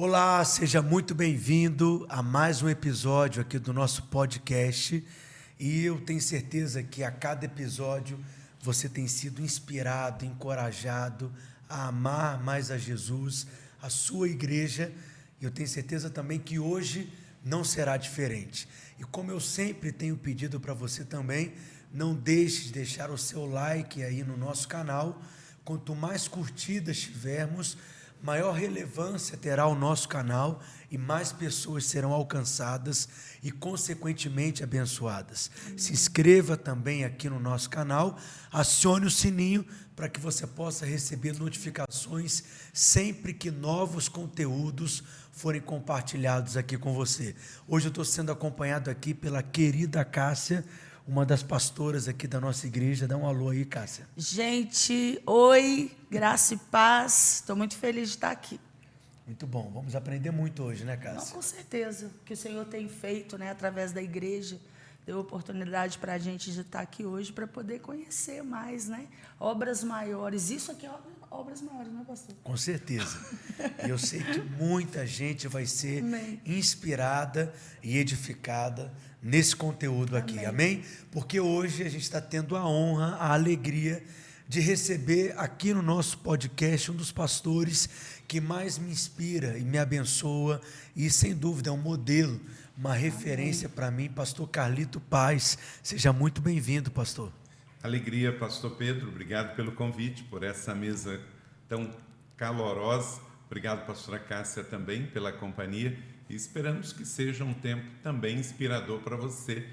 Olá, seja muito bem-vindo a mais um episódio aqui do nosso podcast. E eu tenho certeza que a cada episódio você tem sido inspirado, encorajado a amar mais a Jesus, a sua igreja. E eu tenho certeza também que hoje não será diferente. E como eu sempre tenho pedido para você também, não deixe de deixar o seu like aí no nosso canal. Quanto mais curtidas tivermos, maior relevância terá o nosso canal e mais pessoas serão alcançadas e, consequentemente, abençoadas. Se inscreva também aqui no nosso canal, acione o sininho para que você possa receber notificações sempre que novos conteúdos forem compartilhados aqui com você. Hoje eu estou sendo acompanhado aqui pela querida Cássia uma das pastoras aqui da nossa igreja. Dá um alô aí, Cássia. Gente, oi, graça e paz. Estou muito feliz de estar aqui. Muito bom. Vamos aprender muito hoje, né, Cássia? Não, com certeza. O que o Senhor tem feito, né, através da igreja, deu oportunidade para a gente de estar aqui hoje para poder conhecer mais, né? Obras maiores. Isso aqui é obras maiores, não é, pastor? Com certeza. E eu sei que muita gente vai ser Amém. inspirada e edificada nesse conteúdo aqui, amém? amém? Porque hoje a gente está tendo a honra, a alegria de receber aqui no nosso podcast um dos pastores que mais me inspira e me abençoa e sem dúvida é um modelo, uma referência para mim, pastor Carlito Paz. Seja muito bem-vindo, pastor. Alegria, pastor Pedro, obrigado pelo convite, por essa mesa tão calorosa. Obrigado, pastora Cássia, também pela companhia e esperamos que seja um tempo também inspirador para você.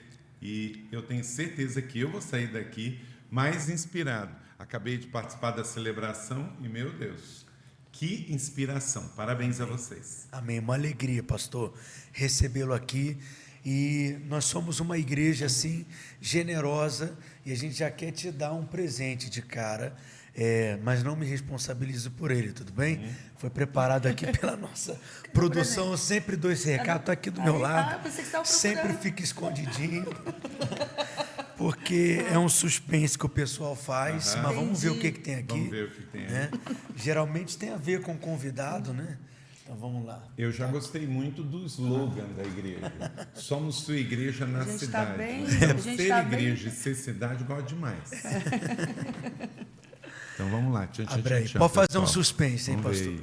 E eu tenho certeza que eu vou sair daqui mais inspirado. Acabei de participar da celebração e, meu Deus, que inspiração. Parabéns Amém. a vocês. Amém. Uma alegria, pastor, recebê-lo aqui. E nós somos uma igreja assim generosa e a gente já quer te dar um presente de cara é, mas não me responsabilizo por ele, tudo bem? Uhum. Foi preparado aqui pela nossa produção. Eu sempre dou esse recado, está aqui do meu lado. Ah, sempre fica escondidinho. Porque é um suspense que o pessoal faz, uhum. mas vamos ver o que, que tem aqui. Vamos ver o que tem. Né? Geralmente tem a ver com o convidado, né? Então vamos lá. Eu já gostei muito do slogan da igreja. Somos sua igreja na tá cidade. Tá bem, é, ser tá igreja bem. e ser cidade gosto demais. Então vamos lá. Tchau, tchau, tchau, tchau, Pode fazer pessoal. um suspense, hein, vamos pastor?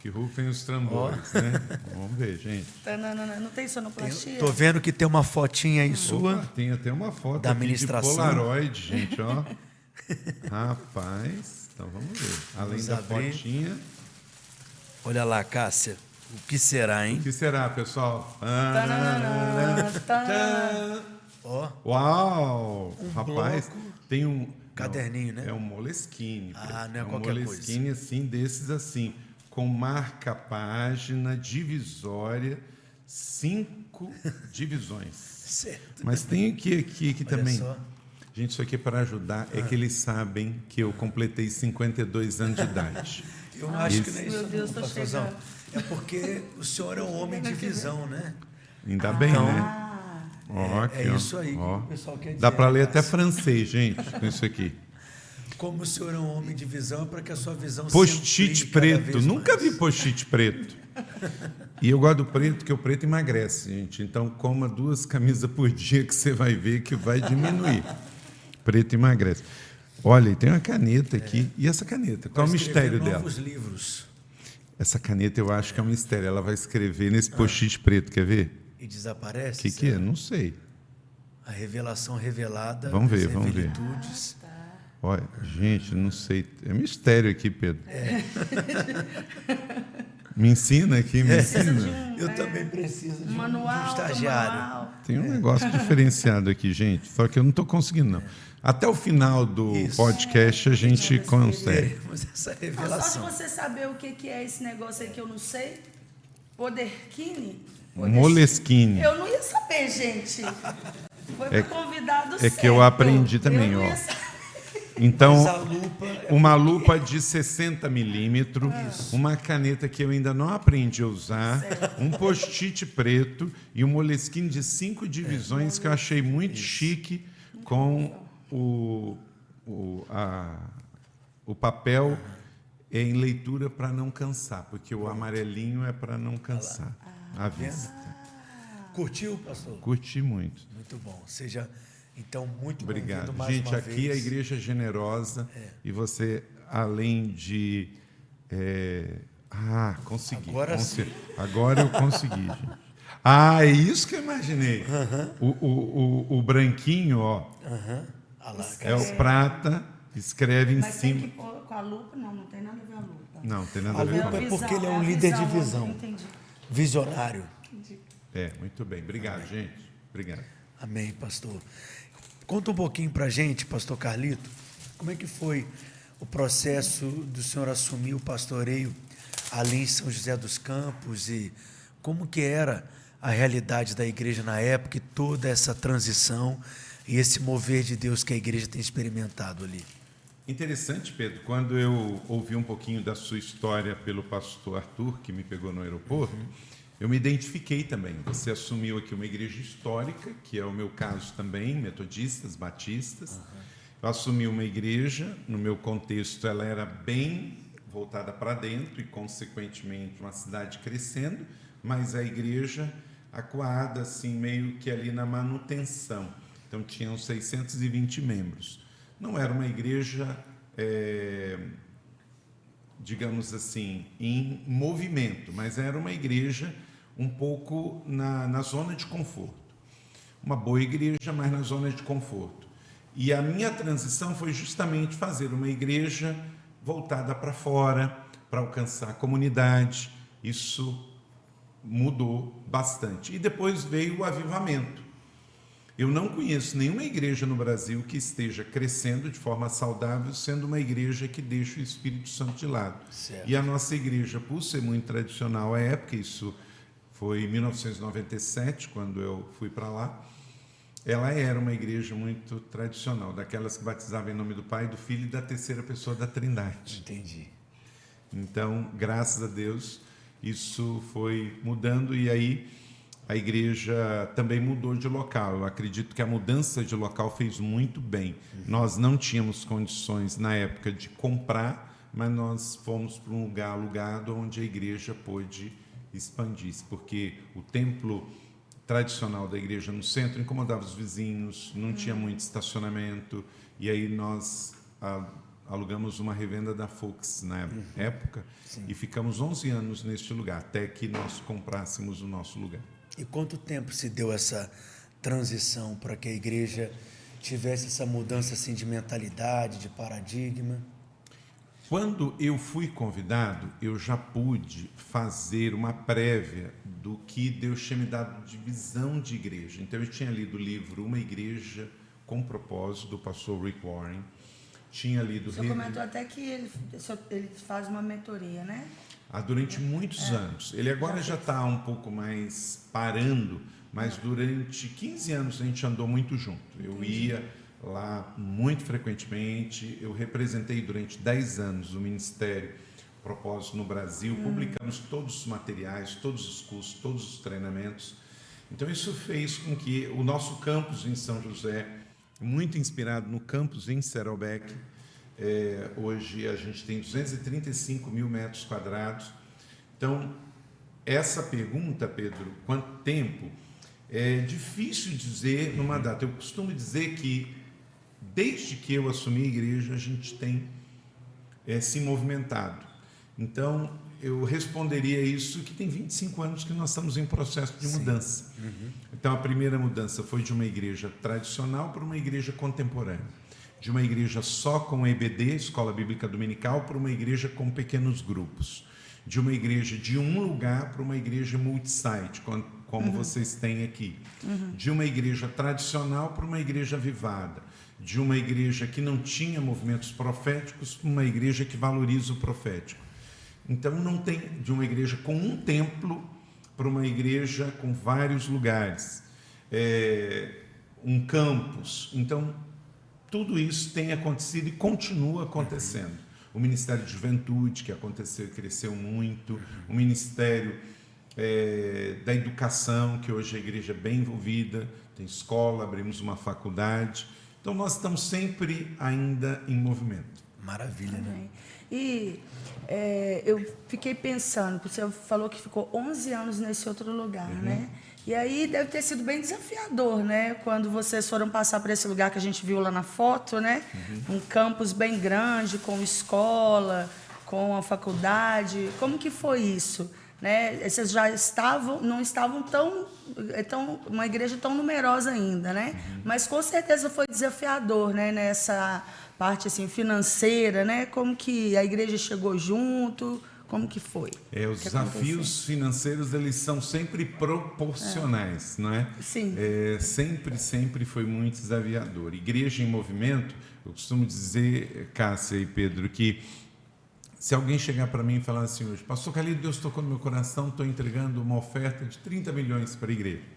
Que rufem os tambores, oh. né? Vamos ver, gente. Tá, não, não, não, não tem sonoplastia? Estou vendo que tem uma fotinha aí Opa, sua. Tem até uma foto da administração. de Polaroid, gente, ó. Rapaz, então vamos ver. Além vamos da abrir. fotinha. Olha lá, Cássia. O que será, hein? O que será, pessoal? Ó. Uau! Um Rapaz, bloco. tem um Caderninho, não, né? É um Moleskine. Ah, não é, é um qualquer Moleskine, coisa. assim, desses assim, com marca página, divisória, cinco divisões. Certo. Mas tem aqui, aqui, aqui também. Só. Gente, isso aqui é para ajudar, é ah. que eles sabem que eu completei 52 anos de idade. Eu ah, acho que não é isso, Meu Deus, não, pastorzão. É porque o senhor é um homem de visão, né? Ainda ah. bem, né? Ah. Ó, é, aqui, é, isso aí ó. que o pessoal quer dizer. Dá para ler até francês, gente, com isso aqui. Como o senhor é um homem de visão, é para que a sua visão Post-it preto. Nunca vi post-it preto. E eu gosto do preto, porque o preto emagrece, gente. Então, coma duas camisas por dia que você vai ver que vai diminuir. Preto emagrece. Olha, tem uma caneta aqui. É. E essa caneta? Qual é o mistério dela? Novos livros. Essa caneta eu acho que é um mistério. Ela vai escrever nesse post-it preto, quer ver? e desaparece? O que, que é? Não sei. A revelação revelada. Vamos ver, vamos ver. Ah, tá. Olha, gente, não sei. É mistério aqui, Pedro. É. Me ensina aqui, me é. ensina. Um, Eu é, também preciso de manual, um, estagiário. Manual. Tem um negócio diferenciado aqui, gente. Só que eu não estou conseguindo, não. Até o final do Isso. podcast a gente consegue. Essa revelação. só de você saber o que é esse negócio aí que eu não sei. Poderkine Moleskine. Eu não ia saber, gente. Foi é, convidado É que eu aprendi também, eu ó. Então, lupa é uma lupa de 60 milímetros, uma caneta que eu ainda não aprendi a usar, certo. um post-it preto e um moleskine de cinco divisões é. que eu achei muito Isso. chique com o, o, a, o papel é em leitura para não cansar, porque o amarelinho é para não cansar. Ah, a vista. Curtiu, pastor? Curti muito. Muito bom. Seja, então, muito Obrigado. mais Gente, uma aqui vez. a igreja é generosa É. e você, além de. é, Ah, consegui. Agora Conse- Agora eu consegui, gente. Ah, é isso que eu imaginei. O, o, o, o branquinho, ó. Ah lá, é o prata, escreve em Mas tem cima. que pôr com a lupa? Não, não tem nada a ver a lupa. Não, tem nada A a ver lupa com é visão, porque ele é um a líder de visão, visão. Entendi. Visionário. entendi. É, muito bem. Obrigado, gente. Obrigado. Amém, pastor. Conta um pouquinho pra gente, pastor Carlito, como é que foi o processo do senhor assumir o pastoreio ali em São José dos Campos e como que era a realidade da igreja na época e toda essa transição e esse mover de Deus que a igreja tem experimentado ali. Interessante, Pedro, quando eu ouvi um pouquinho da sua história pelo pastor Arthur, que me pegou no aeroporto, eu me identifiquei também. Você assumiu aqui uma igreja histórica, que é o meu caso também, metodistas, batistas. Eu assumi uma igreja, no meu contexto, ela era bem voltada para dentro e, consequentemente, uma cidade crescendo, mas a igreja acuada, assim, meio que ali na manutenção. Então, tinham 620 membros. Não era uma igreja, é, digamos assim, em movimento, mas era uma igreja um pouco na, na zona de conforto. Uma boa igreja, mas na zona de conforto. E a minha transição foi justamente fazer uma igreja voltada para fora, para alcançar a comunidade. Isso mudou bastante. E depois veio o avivamento. Eu não conheço nenhuma igreja no Brasil que esteja crescendo de forma saudável, sendo uma igreja que deixa o Espírito Santo de lado. Certo. E a nossa igreja, por ser muito tradicional à época, isso foi em 1997, quando eu fui para lá, ela era uma igreja muito tradicional, daquelas que batizavam em nome do Pai, do Filho e da terceira pessoa da Trindade. Entendi. Então, graças a Deus, isso foi mudando e aí a igreja também mudou de local. Eu acredito que a mudança de local fez muito bem. Nós não tínhamos condições na época de comprar, mas nós fomos para um lugar alugado onde a igreja pôde expandir-se, porque o templo tradicional da igreja no centro incomodava os vizinhos, não tinha muito estacionamento, e aí nós ah, alugamos uma revenda da Fox na época e ficamos 11 anos neste lugar, até que nós comprássemos o nosso lugar. E quanto tempo se deu essa transição para que a igreja tivesse essa mudança assim de mentalidade, de paradigma? Quando eu fui convidado, eu já pude fazer uma prévia do que Deus tinha me dado de visão de igreja. Então, eu tinha lido o livro Uma Igreja com Propósito, do pastor Rick Warren. Tinha lido... Senhor comentou até que ele, ele faz uma mentoria, né? Ah, durante muitos anos. Ele agora já está um pouco mais parando, mas durante 15 anos a gente andou muito junto. Eu ia lá muito frequentemente, eu representei durante 10 anos o Ministério Propósito no Brasil, publicamos todos os materiais, todos os cursos, todos os treinamentos. Então isso fez com que o nosso campus em São José, muito inspirado no campus em Serobec, é, hoje a gente tem 235 mil metros quadrados. Então, essa pergunta, Pedro, quanto tempo? É difícil dizer numa data. Eu costumo dizer que, desde que eu assumi a igreja, a gente tem é, se movimentado. Então, eu responderia isso que tem 25 anos que nós estamos em processo de mudança. Então, a primeira mudança foi de uma igreja tradicional para uma igreja contemporânea. De uma igreja só com EBD, Escola Bíblica Dominical, para uma igreja com pequenos grupos. De uma igreja de um lugar para uma igreja multisite, com- como vocês têm aqui. De uma igreja tradicional para uma igreja avivada. De uma igreja que não tinha movimentos proféticos para uma igreja que valoriza o profético. Então não tem de uma igreja com um templo para uma igreja com vários lugares, É, um campus. Então tudo isso tem acontecido e continua acontecendo. O Ministério de Juventude que aconteceu e cresceu muito, o Ministério é, da Educação que hoje a igreja é bem envolvida, tem escola, abrimos uma faculdade. Então nós estamos sempre ainda em movimento. Maravilha, né? Amém. E é, eu fiquei pensando, você falou que ficou 11 anos nesse outro lugar, uhum. né? E aí deve ter sido bem desafiador, né? Quando vocês foram passar por esse lugar que a gente viu lá na foto, né? Uhum. Um campus bem grande, com escola, com a faculdade. Como que foi isso? Né? Vocês já estavam, não estavam tão, tão uma igreja tão numerosa ainda, né? Uhum. Mas com certeza foi desafiador, né? Nessa parte assim financeira, né? Como que a igreja chegou junto? Como que foi? É, os desafios aconteceu? financeiros eles são sempre proporcionais, é. não é? Sim. É, sempre, sempre foi muito desafiador. Igreja em movimento, eu costumo dizer, Cássia e Pedro, que se alguém chegar para mim e falar assim hoje, Pastor Calil, Deus tocou no meu coração, estou entregando uma oferta de 30 milhões para a igreja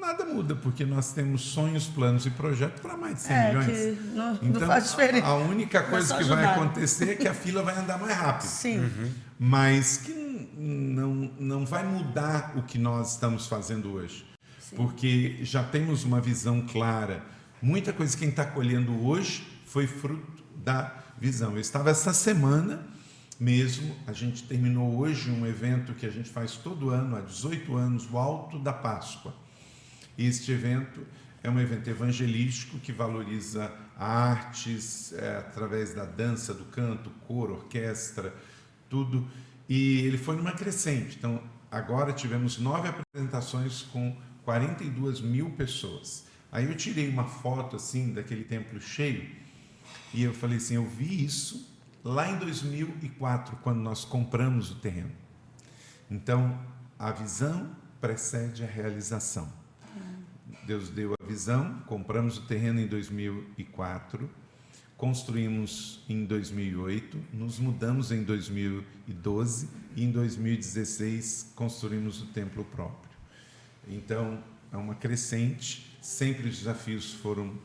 nada muda, porque nós temos sonhos, planos e projetos para mais de 100 é, milhões. Que não, então, não faz diferença. A, a única coisa que vai acontecer é que a fila vai andar mais rápido. Sim. Uhum. Mas que não, não vai mudar o que nós estamos fazendo hoje. Sim. Porque já temos uma visão clara. Muita coisa que quem está colhendo hoje foi fruto da visão. Eu estava essa semana mesmo, a gente terminou hoje um evento que a gente faz todo ano, há 18 anos, o Alto da Páscoa. Este evento é um evento evangelístico que valoriza artes é, através da dança, do canto, coro, orquestra, tudo. E ele foi numa crescente. Então, agora tivemos nove apresentações com 42 mil pessoas. Aí eu tirei uma foto assim daquele templo cheio e eu falei assim: eu vi isso lá em 2004, quando nós compramos o terreno. Então, a visão precede a realização. Deus deu a visão, compramos o terreno em 2004, construímos em 2008, nos mudamos em 2012 e em 2016 construímos o templo próprio. Então, é uma crescente, sempre os desafios foram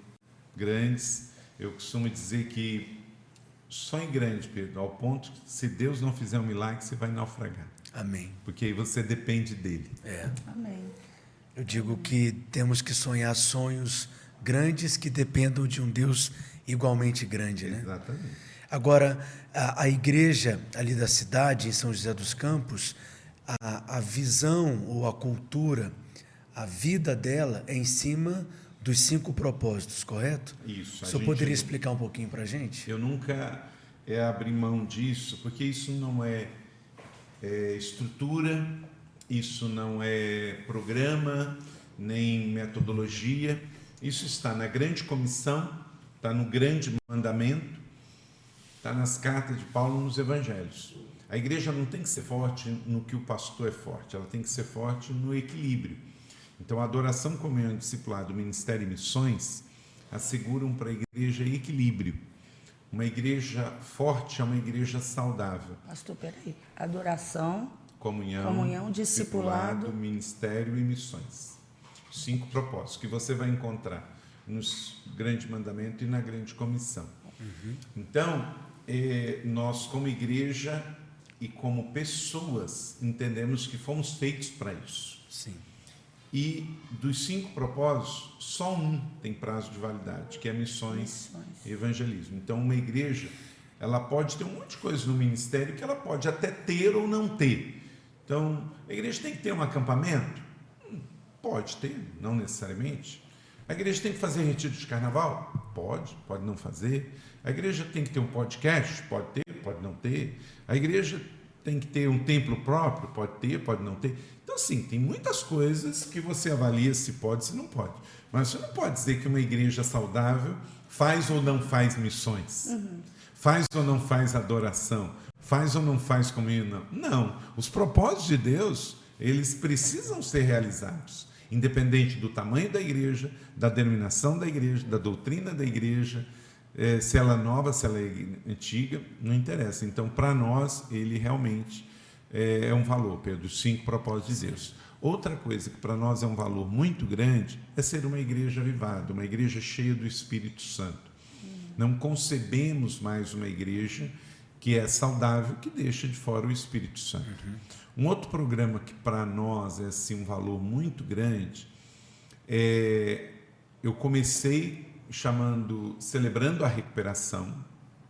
grandes. Eu costumo dizer que sonhe grande, Pedro, ao ponto que se Deus não fizer um milagre, você vai naufragar. Amém. Porque aí você depende dele. É. Amém. Eu digo que temos que sonhar sonhos grandes que dependam de um Deus igualmente grande, né? Exatamente. Agora, a, a igreja ali da cidade, em São José dos Campos, a, a visão ou a cultura, a vida dela é em cima dos cinco propósitos, correto? Isso. O senhor poderia explicar um pouquinho para a gente? Eu nunca é, abri mão disso, porque isso não é, é estrutura, isso não é programa, nem metodologia, isso está na grande comissão, está no grande mandamento, está nas cartas de Paulo nos evangelhos. A igreja não tem que ser forte no que o pastor é forte, ela tem que ser forte no equilíbrio. Então, a adoração, comunhão, discipulado, ministério e missões asseguram para a igreja equilíbrio. Uma igreja forte é uma igreja saudável. Pastor, peraí. Adoração, comunhão, comunhão discipulado, discipulado, ministério e missões. Cinco propósitos que você vai encontrar nos grande mandamento e na grande comissão. Uhum. Então, eh, nós como igreja e como pessoas entendemos que fomos feitos para isso. Sim. E dos cinco propósitos, só um tem prazo de validade, que é missões, missões. e evangelismo. Então, uma igreja, ela pode ter um monte de coisas no ministério que ela pode até ter ou não ter. Então, a igreja tem que ter um acampamento? Hum, pode ter, não necessariamente. A igreja tem que fazer retiro de carnaval? Pode, pode não fazer. A igreja tem que ter um podcast? Pode ter, pode não ter. A igreja tem que ter um templo próprio? Pode ter, pode não ter. Então, sim, tem muitas coisas que você avalia se pode, se não pode. Mas você não pode dizer que uma igreja saudável faz ou não faz missões, uhum. faz ou não faz adoração, Faz ou não faz comunhão? Não. Os propósitos de Deus, eles precisam ser realizados, independente do tamanho da igreja, da denominação da igreja, da doutrina da igreja, eh, se ela é nova, se ela é antiga, não interessa. Então, para nós, ele realmente é, é um valor, Pedro, os cinco propósitos de Deus. Outra coisa que para nós é um valor muito grande é ser uma igreja avivada, uma igreja cheia do Espírito Santo. Não concebemos mais uma igreja que é saudável, que deixa de fora o Espírito Santo. Uhum. Um outro programa que para nós é assim, um valor muito grande, é, eu comecei chamando, celebrando a recuperação,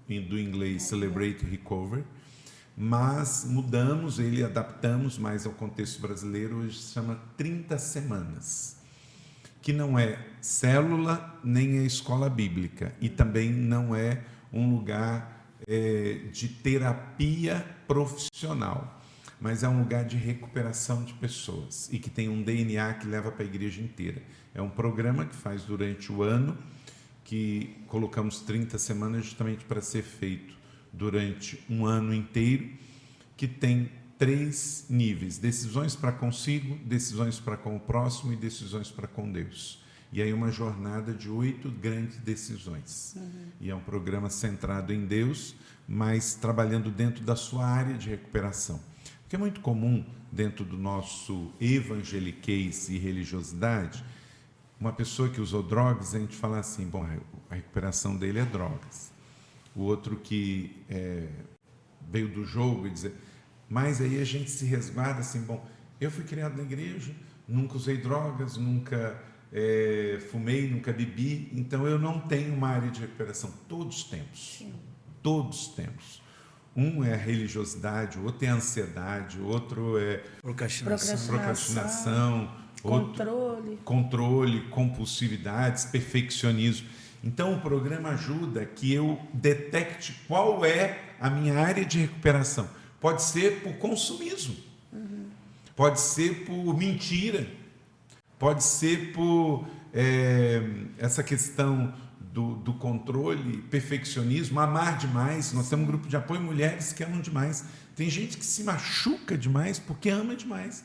do inglês Celebrate Recovery, mas mudamos ele, adaptamos mais ao contexto brasileiro, hoje se chama 30 Semanas, que não é célula nem é escola bíblica e também não é um lugar é, de terapia profissional, mas é um lugar de recuperação de pessoas e que tem um DNA que leva para a igreja inteira. É um programa que faz durante o ano, que colocamos 30 semanas justamente para ser feito durante um ano inteiro, que tem três níveis: decisões para consigo, decisões para com o próximo e decisões para com Deus. E aí uma jornada de oito grandes decisões. Uhum. E é um programa centrado em Deus, mas trabalhando dentro da sua área de recuperação. Porque é muito comum dentro do nosso evangeliquez e religiosidade, uma pessoa que usou drogas, a gente fala assim, bom, a recuperação dele é drogas o outro que é, veio do jogo e dizer. Mas aí a gente se resguarda assim, bom, eu fui criado na igreja, nunca usei drogas, nunca é, fumei, nunca bebi, então eu não tenho uma área de recuperação. Todos temos. Sim. Todos temos. Um é a religiosidade, o outro é a ansiedade, o outro é procrastinação, procrastinação controle. Outro, controle, compulsividades, perfeccionismo. Então, o programa ajuda que eu detecte qual é a minha área de recuperação. Pode ser por consumismo, uhum. pode ser por mentira, pode ser por é, essa questão do, do, controle, perfeccionismo, amar demais. Nós temos um grupo de apoio mulheres que amam demais. Tem gente que se machuca demais porque ama demais.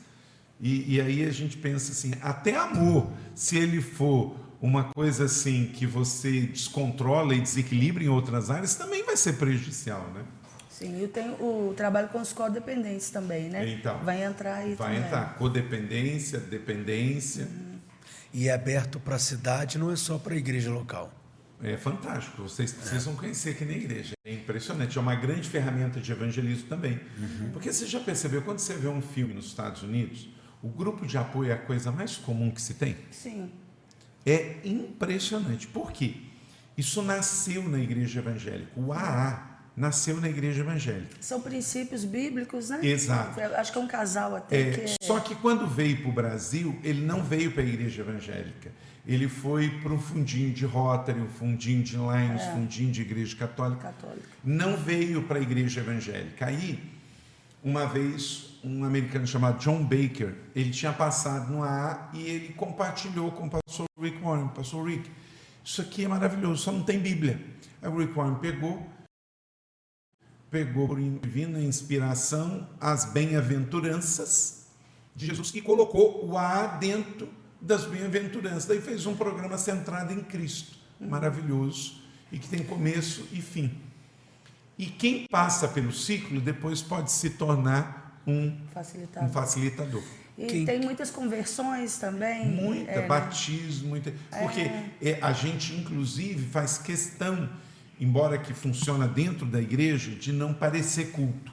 E, e aí a gente pensa assim: até amor, se ele for uma coisa assim que você descontrola e desequilibra em outras áreas também vai ser prejudicial, né? Sim, eu tenho o trabalho com os codependentes também, né? Então, vai entrar aí vai também. entrar codependência, dependência. Uhum. E é aberto para a cidade, não é só para a igreja local. É fantástico, vocês precisam conhecer aqui na igreja. É impressionante, é uma grande ferramenta de evangelismo também. Uhum. Porque você já percebeu, quando você vê um filme nos Estados Unidos, o grupo de apoio é a coisa mais comum que se tem? Sim. É impressionante. Por quê? Isso nasceu na igreja evangélica. O AA nasceu na igreja evangélica. São princípios bíblicos, né? Exato. acho que é um casal até. É, que é... Só que quando veio para o Brasil, ele não veio para a igreja evangélica. Ele foi para um fundinho de Rotary, um fundinho de Lions, é. fundinho de igreja católica. católica. Não veio para a igreja evangélica. Aí, uma vez, um americano chamado John Baker, ele tinha passado no AA e ele compartilhou com o pastor Rick Warren. Pastor Rick, isso aqui é maravilhoso, só não tem Bíblia. Aí o Rick Warren pegou, pegou por divina inspiração as bem-aventuranças de Jesus e colocou o AA dentro das bem-aventuranças. Daí fez um programa centrado em Cristo, maravilhoso, e que tem começo e fim. E quem passa pelo ciclo depois pode se tornar um facilitador. Um facilitador. E Quem... tem muitas conversões também. Muita, é, né? batismo, muita. Porque é... a gente, inclusive, faz questão, embora que funciona dentro da igreja, de não parecer culto.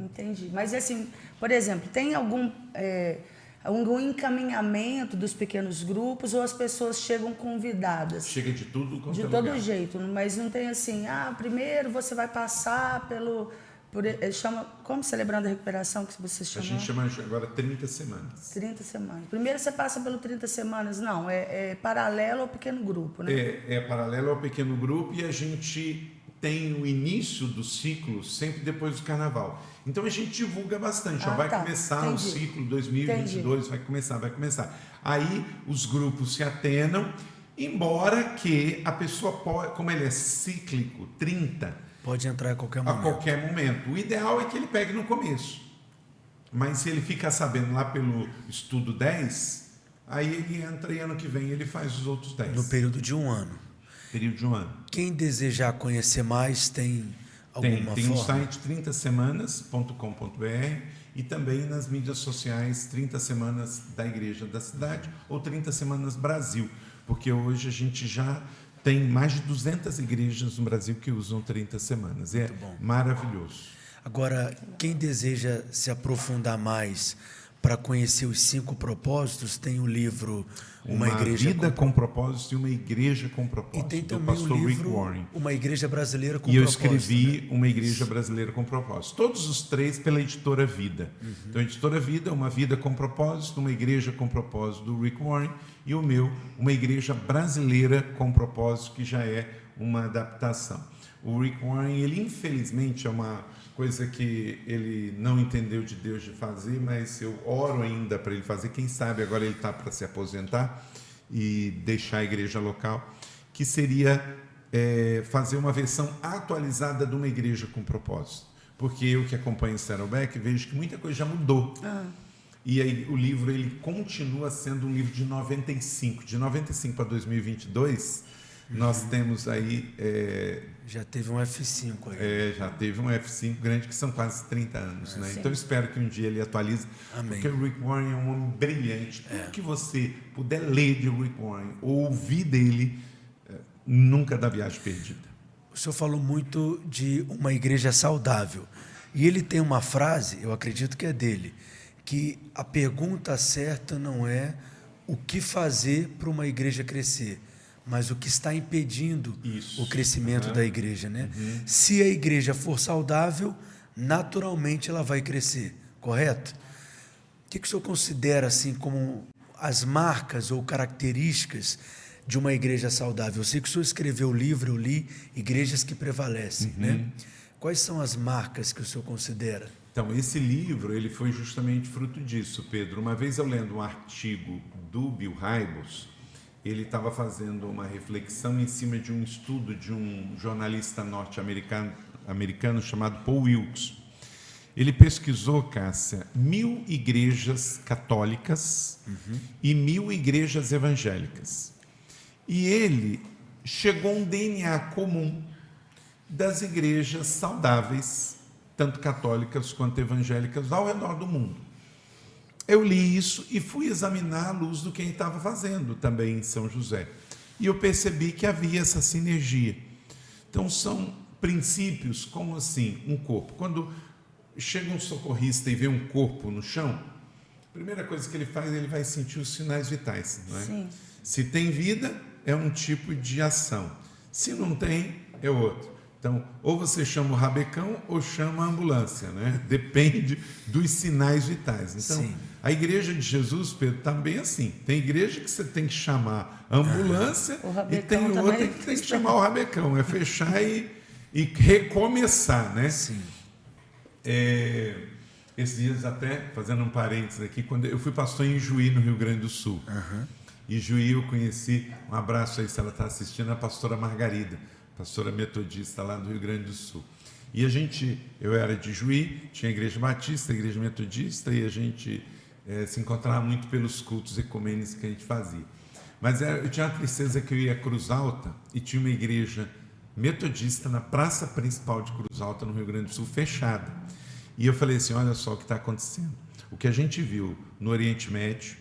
Entendi. Mas assim, por exemplo, tem algum. É, algum encaminhamento dos pequenos grupos ou as pessoas chegam convidadas? Chega de tudo De todo jeito, mas não tem assim, ah, primeiro você vai passar pelo por, chama, como celebrando a recuperação que você chama? A gente chama agora 30 semanas. 30 semanas. Primeiro você passa pelo 30 semanas, não, é, é paralelo ao pequeno grupo, né? É, é paralelo ao pequeno grupo e a gente tem o início do ciclo sempre depois do carnaval. Então a gente divulga bastante. Ah, ó, vai tá. começar Entendi. o ciclo 2022, Entendi. vai começar, vai começar. Aí os grupos se atenam, embora que a pessoa pode, como ele é cíclico, 30, Pode entrar a qualquer momento. A qualquer momento. O ideal é que ele pegue no começo. Mas se ele fica sabendo lá pelo estudo 10, aí ele entra e ano que vem ele faz os outros 10. No período de um ano. Período de um ano. Quem desejar conhecer mais tem alguma tem, tem forma? Tem no site 30semanas.com.br e também nas mídias sociais 30 Semanas da Igreja da Cidade ou 30 Semanas Brasil, porque hoje a gente já tem mais de 200 igrejas no Brasil que usam 30 semanas. É maravilhoso. Agora, quem deseja se aprofundar mais, para conhecer os cinco propósitos, tem o livro Uma, uma Igreja vida com... com propósito e uma igreja com E propósito tem do também o pastor Rick livro Warren. Uma Igreja Brasileira com E eu Propósito. escrevi né? Uma Igreja Brasileira com Propósito. Todos os três pela Editora Vida. Uhum. Então, a Editora Vida, Uma Vida com Propósito, Uma Igreja com Propósito, do Rick Warren. E o meu, Uma Igreja Brasileira com Propósito, que já é uma adaptação. O Rick Warren, ele infelizmente é uma coisa que ele não entendeu de Deus de fazer, mas eu oro ainda para ele fazer. Quem sabe agora ele está para se aposentar e deixar a igreja local, que seria é, fazer uma versão atualizada de uma igreja com propósito. Porque eu que acompanho Saddleback vejo que muita coisa já mudou. E aí o livro ele continua sendo um livro de 95. De 95 para 2022, nós temos aí é, Já teve um F5 aí. é, já teve um F5 grande que são quase 30 anos, né? Sim. Então eu espero que um dia ele atualize, Amém. porque o Rick Warren é um homem brilhante. Tudo que você puder ler de Rick Warren ou ouvir dele, é, nunca dá viagem perdida. O senhor falou muito de uma igreja saudável. E ele tem uma frase, eu acredito que é dele, que a pergunta certa não é o que fazer para uma igreja crescer, mas o que está impedindo Isso. o crescimento Aham. da igreja, né? Se a igreja for saudável, naturalmente ela vai crescer, correto? O que, que o senhor considera assim como as marcas ou características de uma igreja saudável? Eu sei que o senhor escreveu o livro, eu li Igrejas que Prevalecem, né? Quais são as marcas que o senhor considera? Então, esse livro ele foi justamente fruto disso, Pedro. Uma vez eu lendo um artigo do Bill Hybels, ele estava fazendo uma reflexão em cima de um estudo de um jornalista norte-americano americano chamado Paul Wilkes. Ele pesquisou, Cássia, mil igrejas católicas e mil igrejas evangélicas. E ele chegou a um DNA comum das igrejas saudáveis, tanto católicas quanto evangélicas, ao redor do mundo. Eu li isso e fui examinar a luz do que ele estava fazendo também em São José. E eu percebi que havia essa sinergia. Então, são princípios como assim, um corpo. Quando chega um socorrista e vê um corpo no chão, a primeira coisa que ele faz, ele vai sentir os sinais vitais. Não é? Sim. Se tem vida, é um tipo de ação. Se não tem, é outro. Então, ou você chama o rabecão ou chama a ambulância, né? Depende dos sinais vitais. Então, Sim. A igreja de Jesus, Pedro, também é assim. Tem igreja que você tem que chamar a ambulância e tem outra também. que tem que chamar o rabecão. É fechar e, e recomeçar, né? Sim. É, esses dias até, fazendo um parênteses aqui, quando eu fui pastor em Juí, no Rio Grande do Sul. E Juí eu conheci, um abraço aí se ela está assistindo, a pastora Margarida, pastora metodista lá do Rio Grande do Sul. E a gente, eu era de Juí, tinha a igreja batista, a igreja metodista, e a gente eh, se encontrava muito pelos cultos ecumênicos que a gente fazia. Mas era- eu tinha a tristeza que eu ia a Cruz Alta e tinha uma igreja metodista na praça principal de Cruz Alta, no Rio Grande do Sul, fechada. E eu falei assim: olha só o que está acontecendo. O que a gente viu no Oriente Médio,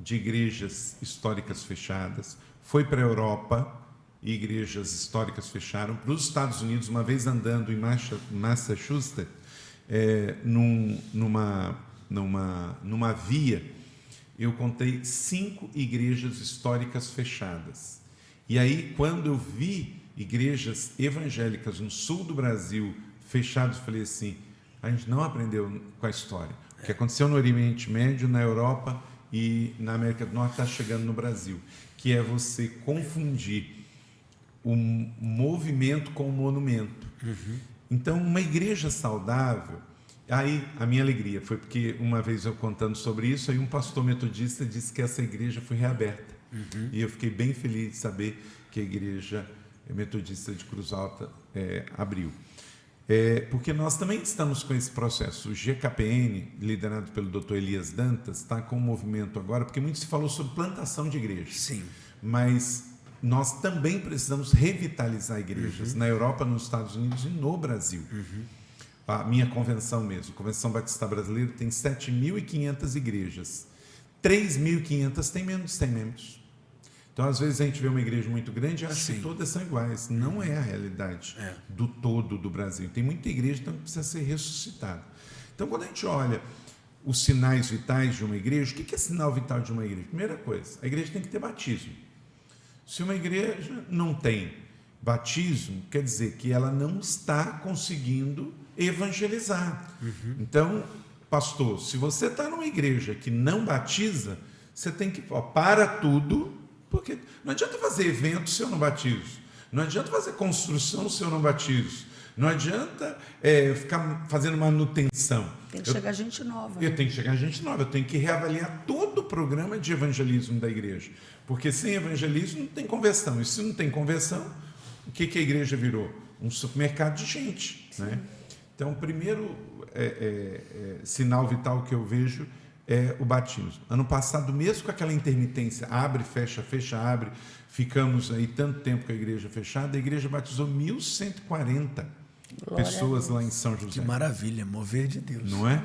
de igrejas históricas fechadas, foi para a Europa e igrejas históricas fecharam. Para os Estados Unidos, uma vez andando em Massachusetts, é, num- numa, numa, numa via, eu contei cinco igrejas históricas fechadas. E aí, quando eu vi igrejas evangélicas no sul do Brasil fechadas, falei assim: a gente não aprendeu com a história. O que aconteceu no Oriente Médio, na Europa e na América do Norte está chegando no Brasil, que é você confundir o movimento com o monumento. Então, uma igreja saudável. Aí, a minha alegria foi porque, uma vez eu contando sobre isso, aí um pastor metodista disse que essa igreja foi reaberta. E eu fiquei bem feliz de saber que a igreja metodista de Cruz Alta eh, abriu. É, porque nós também estamos com esse processo. O GKPN, liderado pelo Dr. Elias Dantas, está com um movimento agora, porque muito se falou sobre plantação de igrejas Sim. mas nós também precisamos revitalizar igrejas na Europa, nos Estados Unidos e no Brasil. A minha convenção mesmo, a Convenção Batista Brasileira, tem 7.500 igrejas. 3.500 têm menos de 100 membros. Então, às vezes, a gente vê uma igreja muito grande e acha Sim. que todas são iguais. Não é a realidade É. do todo do Brasil. Tem muita igreja então, que precisa ser ressuscitada. Então, quando a gente olha os sinais vitais de uma igreja, o que é sinal vital de uma igreja? Primeira coisa, a igreja tem que ter batismo. Se uma igreja não tem batismo, quer dizer que ela não está conseguindo evangelizar. Uhum. Então, pastor, se você está numa igreja que não batiza, você tem que ó, para tudo, porque não adianta fazer evento se eu não batizo, não adianta fazer construção se eu não batizo, não adianta é, ficar fazendo manutenção. Tem que eu, chegar gente nova. Eu né? tenho que chegar gente nova, eu tenho que reavaliar todo o programa de evangelismo da igreja. Porque sem evangelismo não tem conversão. E se não tem conversão, o que, que a igreja virou? Um supermercado de gente. Né? Então, o primeiro é, é, é, sinal vital que eu vejo é o batismo. Ano passado, mesmo com aquela intermitência, abre, fecha, fecha, abre, ficamos aí tanto tempo com a igreja fechada, a igreja batizou 1.140 pessoas lá em São José. Que maravilha, mover de Deus. Não é?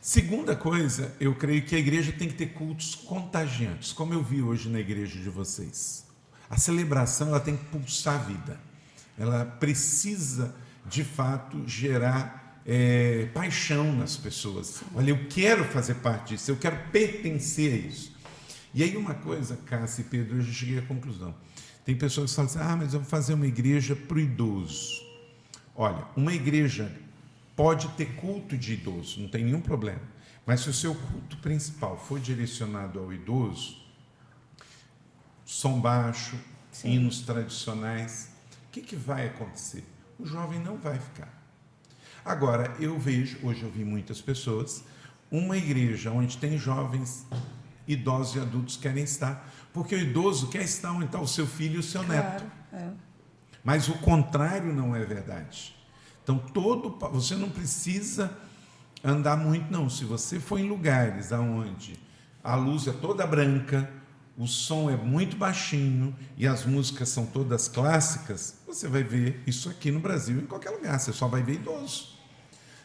Segunda coisa, eu creio que a igreja tem que ter cultos contagiantes, como eu vi hoje na igreja de vocês. A celebração ela tem que pulsar a vida. Ela precisa, de fato, gerar é, paixão nas pessoas. Olha, eu quero fazer parte disso, eu quero pertencer a isso. E aí uma coisa, Cássia e Pedro, eu já cheguei à conclusão. Tem pessoas que falam assim, ah, mas eu vou fazer uma igreja para o idoso. Olha, uma igreja pode ter culto de idoso, não tem nenhum problema. Mas se o seu culto principal for direcionado ao idoso, som baixo, Sim. hinos tradicionais, o que, que vai acontecer? O jovem não vai ficar. Agora, eu vejo, hoje eu vi muitas pessoas, uma igreja onde tem jovens, idosos e adultos querem estar, porque o idoso quer estar onde está o seu filho e o seu claro, neto. É. Mas o contrário não é verdade. Então, todo você não precisa andar muito, não. Se você for em lugares onde a luz é toda branca, o som é muito baixinho e as músicas são todas clássicas, você vai ver isso aqui no Brasil, em qualquer lugar, você só vai ver idosos.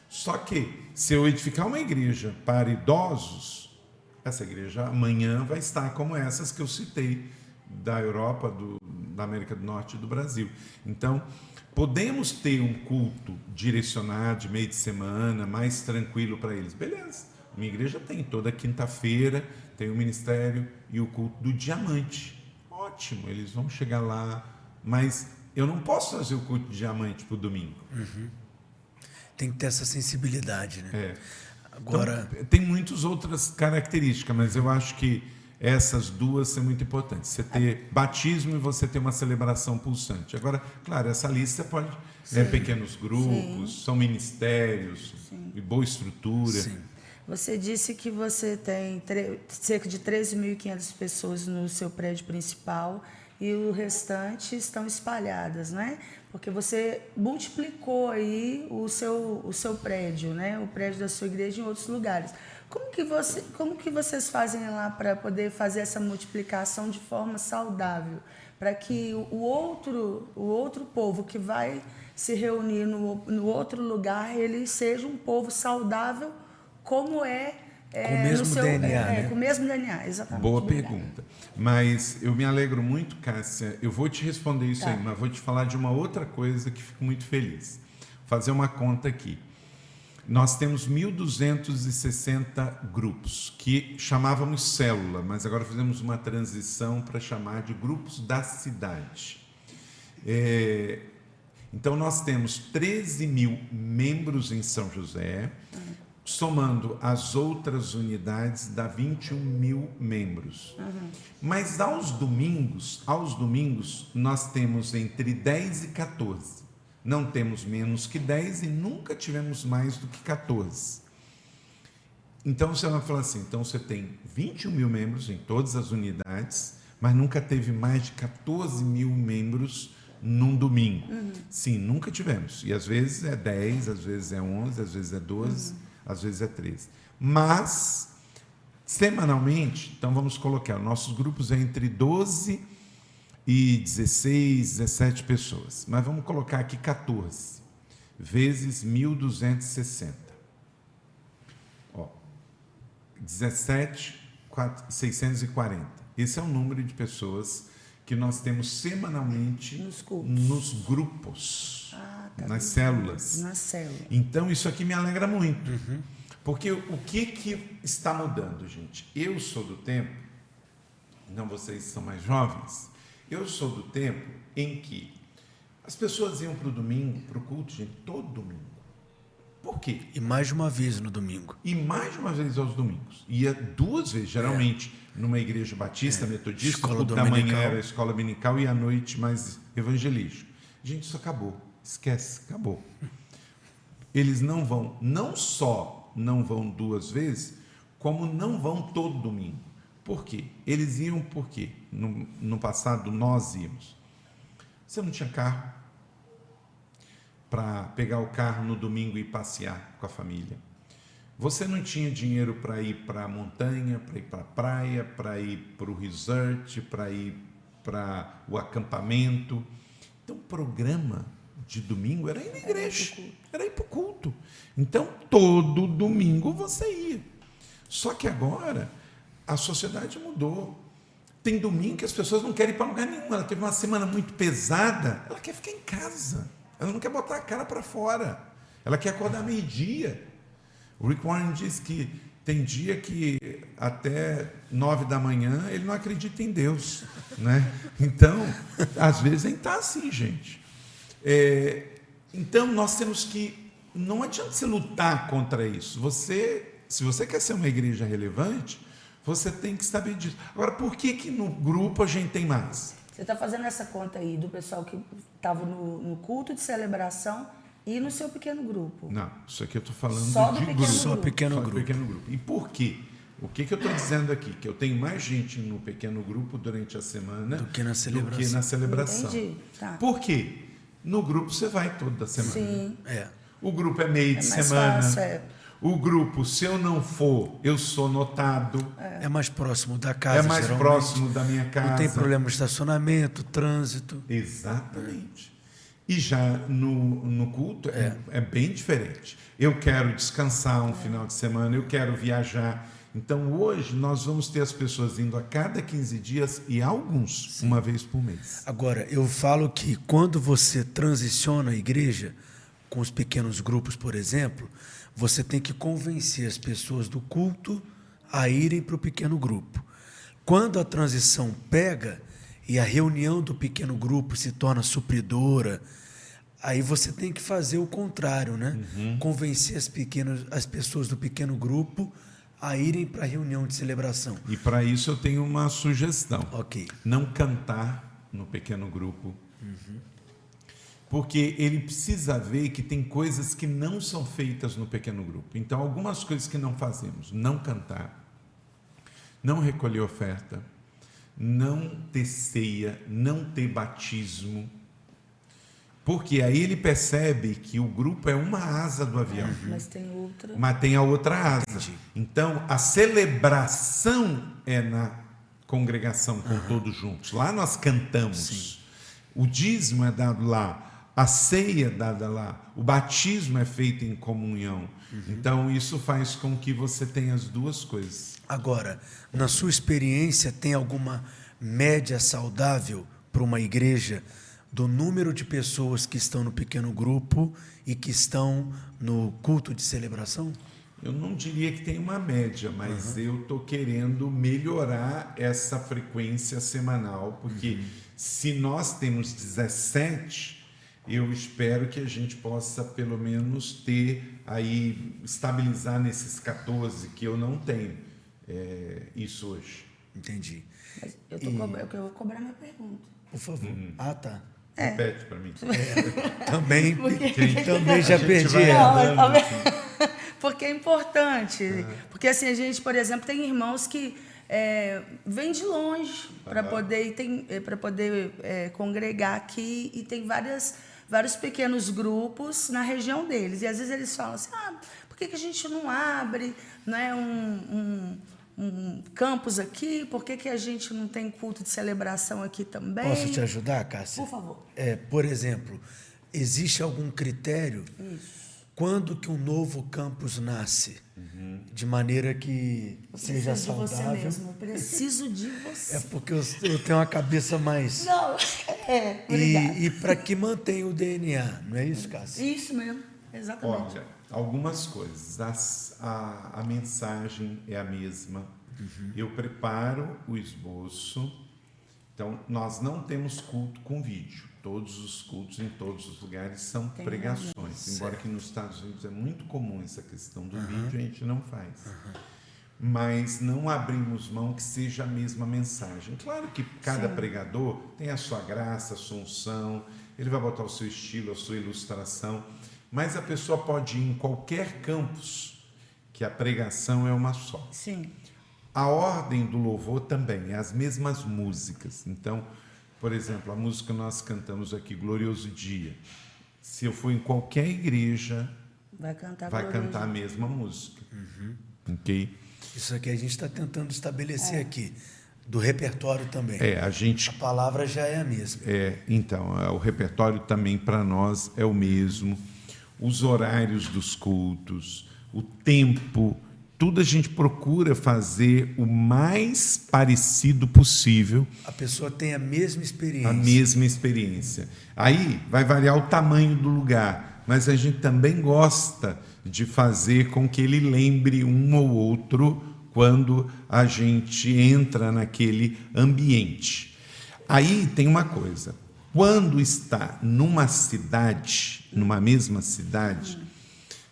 Só que, se eu edificar uma igreja para idosos, essa igreja amanhã vai estar como essas que eu citei da Europa, do, da América do Norte e do Brasil. Então, podemos ter um culto direcionado de meio de semana, mais tranquilo para eles. Beleza. Minha igreja tem toda quinta-feira, tem o ministério e o culto do diamante. Ótimo, eles vão chegar lá, mas eu não posso fazer o culto de diamante para o domingo. Uhum. Tem que ter essa sensibilidade, né? É. Agora então, tem muitas outras características, mas eu acho que essas duas são muito importantes. Você ter batismo e você ter uma celebração pulsante. Agora, claro, essa lista pode é pequenos grupos, Sim. são ministérios Sim. e boa estrutura. Sim. Você disse que você tem cerca de 13.500 pessoas no seu prédio principal e o restante estão espalhadas, né? Porque você multiplicou aí o seu, o seu prédio, né? O prédio da sua igreja em outros lugares. Como que, você, como que vocês fazem lá para poder fazer essa multiplicação de forma saudável? Para que o outro, o outro povo que vai se reunir no, no outro lugar, ele seja um povo saudável como é é, com o mesmo seu, DNA, é, né? Com o mesmo DNA, exatamente. Boa pergunta. Mas eu me alegro muito, Cássia. Eu vou te responder isso tá. aí, mas vou te falar de uma outra coisa que fico muito feliz. Vou fazer uma conta aqui. Nós temos 1.260 grupos, que chamávamos célula, mas agora fizemos uma transição para chamar de grupos da cidade. É, então, nós temos 13 mil membros em São José, somando as outras unidades, dá 21 mil membros. Uhum. Mas aos domingos, aos domingos, nós temos entre 10 e 14 não temos menos que 10 e nunca tivemos mais do que 14. Então você vai falar assim: então você tem 21 mil membros em todas as unidades, mas nunca teve mais de 14 mil membros num domingo. Uhum. Sim, nunca tivemos. E às vezes é 10, às vezes é 11, às vezes é 12, uhum. Às vezes é 13. Mas, semanalmente, então vamos colocar, nossos grupos é entre 12 e e 16, 17 pessoas. Mas vamos colocar aqui 14 vezes 1260. Ó, 17, 4, 640. Esse é o número de pessoas que nós temos semanalmente nos, nos grupos, ah, tá nas células. Nas células. Então, isso aqui me alegra muito. Uhum. Porque o que, que está mudando, gente? Eu sou do tempo, não vocês são mais jovens, eu sou do tempo em que as pessoas iam para o domingo, para o culto, gente, todo domingo. Por quê? E mais de uma vez no domingo. E mais de uma vez aos domingos. Ia duas vezes, geralmente, é. numa igreja batista, é. metodista, escola da manhã era a escola dominical e à noite mais evangelístico. Gente, isso acabou. Esquece, acabou. Eles não vão, não só não vão duas vezes, como não vão todo domingo. Por quê? Eles iam por quê? No, no passado, nós íamos. Você não tinha carro, para pegar o carro no domingo e passear com a família. Você não tinha dinheiro para ir para a montanha, para ir para a praia, para ir para o resort, para ir para o acampamento. Então, programa de domingo era ir na igreja, era ir para o culto. Então, todo domingo você ia. Só que agora a sociedade mudou. Tem domingo que as pessoas não querem ir para lugar nenhum. Ela teve uma semana muito pesada, ela quer ficar em casa. Ela não quer botar a cara para fora. Ela quer acordar meio-dia. O Rick Warren diz que tem dia que até nove da manhã ele não acredita em Deus. Né? Então, às vezes a gente está assim, gente. É, então, nós temos que. Não adianta você lutar contra isso. Você, se você quer ser uma igreja relevante, você tem que saber disso. Agora, por que, que no grupo a gente tem mais? Você está fazendo essa conta aí do pessoal que estava no, no, culto de celebração e no seu pequeno grupo? Não, isso aqui eu estou falando Só de grupo. Só pequeno Só grupo. pequeno grupo. E por quê? O que, que eu estou dizendo aqui? Que eu tenho mais gente no pequeno grupo durante a semana do que na celebração. Que na celebração. Entendi. Tá. Por quê? No grupo você vai toda semana. Sim. É. O grupo é meio é de semana. Fácil, é. O grupo, se eu não for, eu sou notado. É, é mais próximo da casa. É mais próximo da minha casa. Não tem problema de estacionamento, trânsito. Exatamente. E já no, no culto é. é, bem diferente. Eu quero descansar um final de semana, eu quero viajar. Então hoje nós vamos ter as pessoas indo a cada 15 dias e alguns Sim. uma vez por mês. Agora, eu falo que quando você transiciona a igreja, com os pequenos grupos, por exemplo, você tem que convencer as pessoas do culto a irem para o pequeno grupo. Quando a transição pega e a reunião do pequeno grupo se torna supridora, aí você tem que fazer o contrário, né? Uhum. Convencer as, pequenas, as pessoas do pequeno grupo a irem para a reunião de celebração. E para isso eu tenho uma sugestão. Ok. Não cantar no pequeno grupo. Uhum porque ele precisa ver que tem coisas que não são feitas no pequeno grupo. Então, algumas coisas que não fazemos, não cantar, não recolher oferta, não ter ceia, não ter batismo, porque aí ele percebe que o grupo é uma asa do avião. Mas tem outra. Mas tem a outra asa. Entendi. Então, a celebração é na congregação com uhum. todos juntos. Lá nós cantamos. Sim. O dízimo é dado lá a ceia dada lá, o batismo é feito em comunhão. Uhum. Então, isso faz com que você tenha as duas coisas. Agora, na sua experiência, tem alguma média saudável para uma igreja do número de pessoas que estão no pequeno grupo e que estão no culto de celebração? Eu não diria que tem uma média, mas uhum. eu estou querendo melhorar essa frequência semanal, porque uhum. se nós temos 17, eu espero que a gente possa pelo menos ter aí estabilizar nesses 14 que eu não tenho é, isso hoje. Entendi. Mas eu, tô e... eu vou cobrar minha pergunta. Por favor. Uhum. Ah, tá. É. Repete para mim. É, também, Porque... também já perdi. Não, porque é importante. Uhum. Porque assim, a gente, por exemplo, tem irmãos que é, vêm de longe para poder, tem, é, poder é, congregar aqui e tem várias vários pequenos grupos na região deles. E às vezes eles falam assim: ah, por que, que a gente não abre né, um, um, um campus aqui? Por que, que a gente não tem culto de celebração aqui também? Posso te ajudar, Cássia? Por favor. É, por exemplo, existe algum critério? Isso. Quando que um novo campus nasce? Uhum. De maneira que seja preciso saudável. De você mesmo. Eu preciso de você. É porque eu, eu tenho uma cabeça mais. Não, é. E, e para que mantenha o DNA, não é isso, Cássia? Isso mesmo, exatamente. Algumas coisas. As, a, a mensagem é a mesma. Eu preparo o esboço. Então, nós não temos culto com vídeo. Todos os cultos em todos os lugares são Tem pregações. Embora que nos Estados Unidos é muito comum essa questão do vídeo, a gente não faz. Mas não abrimos mão que seja a mesma mensagem. Claro que cada Sim. pregador tem a sua graça, a sua unção, ele vai botar o seu estilo, a sua ilustração, mas a pessoa pode ir em qualquer campus, que a pregação é uma só. Sim. A ordem do louvor também, é as mesmas músicas. Então, por exemplo, a música que nós cantamos aqui, Glorioso Dia. Se eu for em qualquer igreja, Vai cantar vai cantar a mesma música. Ok? Isso aqui a gente está tentando estabelecer aqui, do repertório também. É, a gente A palavra já é a mesma. É, então, é, o repertório também para nós é o mesmo. Os horários dos cultos, o tempo, tudo a gente procura fazer o mais parecido possível, A pessoa tem a mesma experiência. a mesma experiência. Aí vai variar o tamanho do lugar, mas a gente também gosta de fazer com que ele lembre um ou outro quando a gente entra naquele ambiente. Aí tem uma coisa: quando está numa cidade, numa mesma cidade,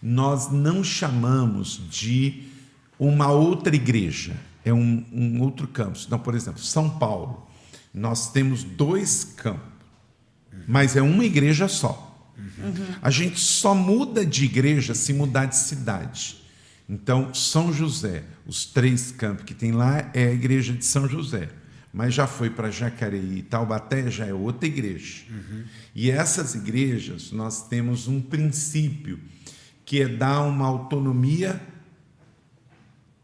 nós não chamamos de uma outra igreja, é um, um outro campus. Então, por exemplo, São Paulo, nós temos dois campos, mas é uma igreja só. A gente só muda de igreja se mudar de cidade. Então, São José, os três campos que tem lá é a igreja de São José. Mas já foi para Jacareí e Taubaté, já é outra igreja. E essas igrejas, nós temos um princípio, que é dar uma autonomia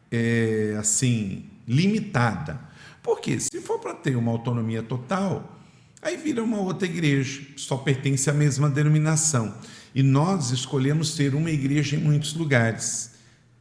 é, assim limitada. Porque se for para ter uma autonomia total, aí vira uma outra igreja, só pertence à mesma denominação. E nós escolhemos ser uma igreja em muitos lugares.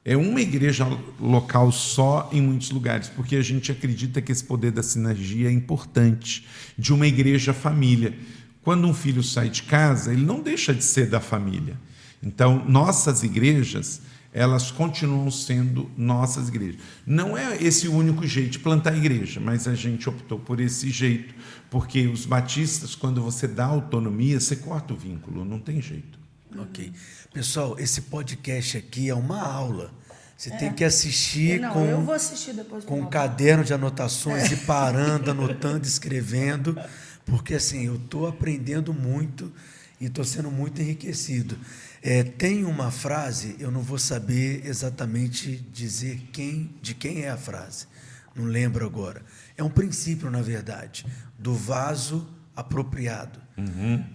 É uma igreja local só em muitos lugares, porque a gente acredita que esse poder da sinergia é importante, de uma igreja família. Quando um filho sai de casa, ele não deixa de ser da família. Então, nossas igrejas, elas continuam sendo nossas igrejas. Não é esse o único jeito de plantar igreja, mas a gente optou por esse jeito, porque os batistas, quando você dá autonomia, você corta o vínculo, não tem jeito. Ok. Pessoal, esse podcast aqui é uma aula. Você tem que assistir Não, com, eu vou assistir depois. com um caderno de anotações e parando, anotando, escrevendo, porque assim, eu estou aprendendo muito e estou sendo muito enriquecido. É, tem uma frase, eu não vou saber exatamente dizer quem, de quem é a frase, não lembro agora. É um princípio, na verdade, do vaso apropriado.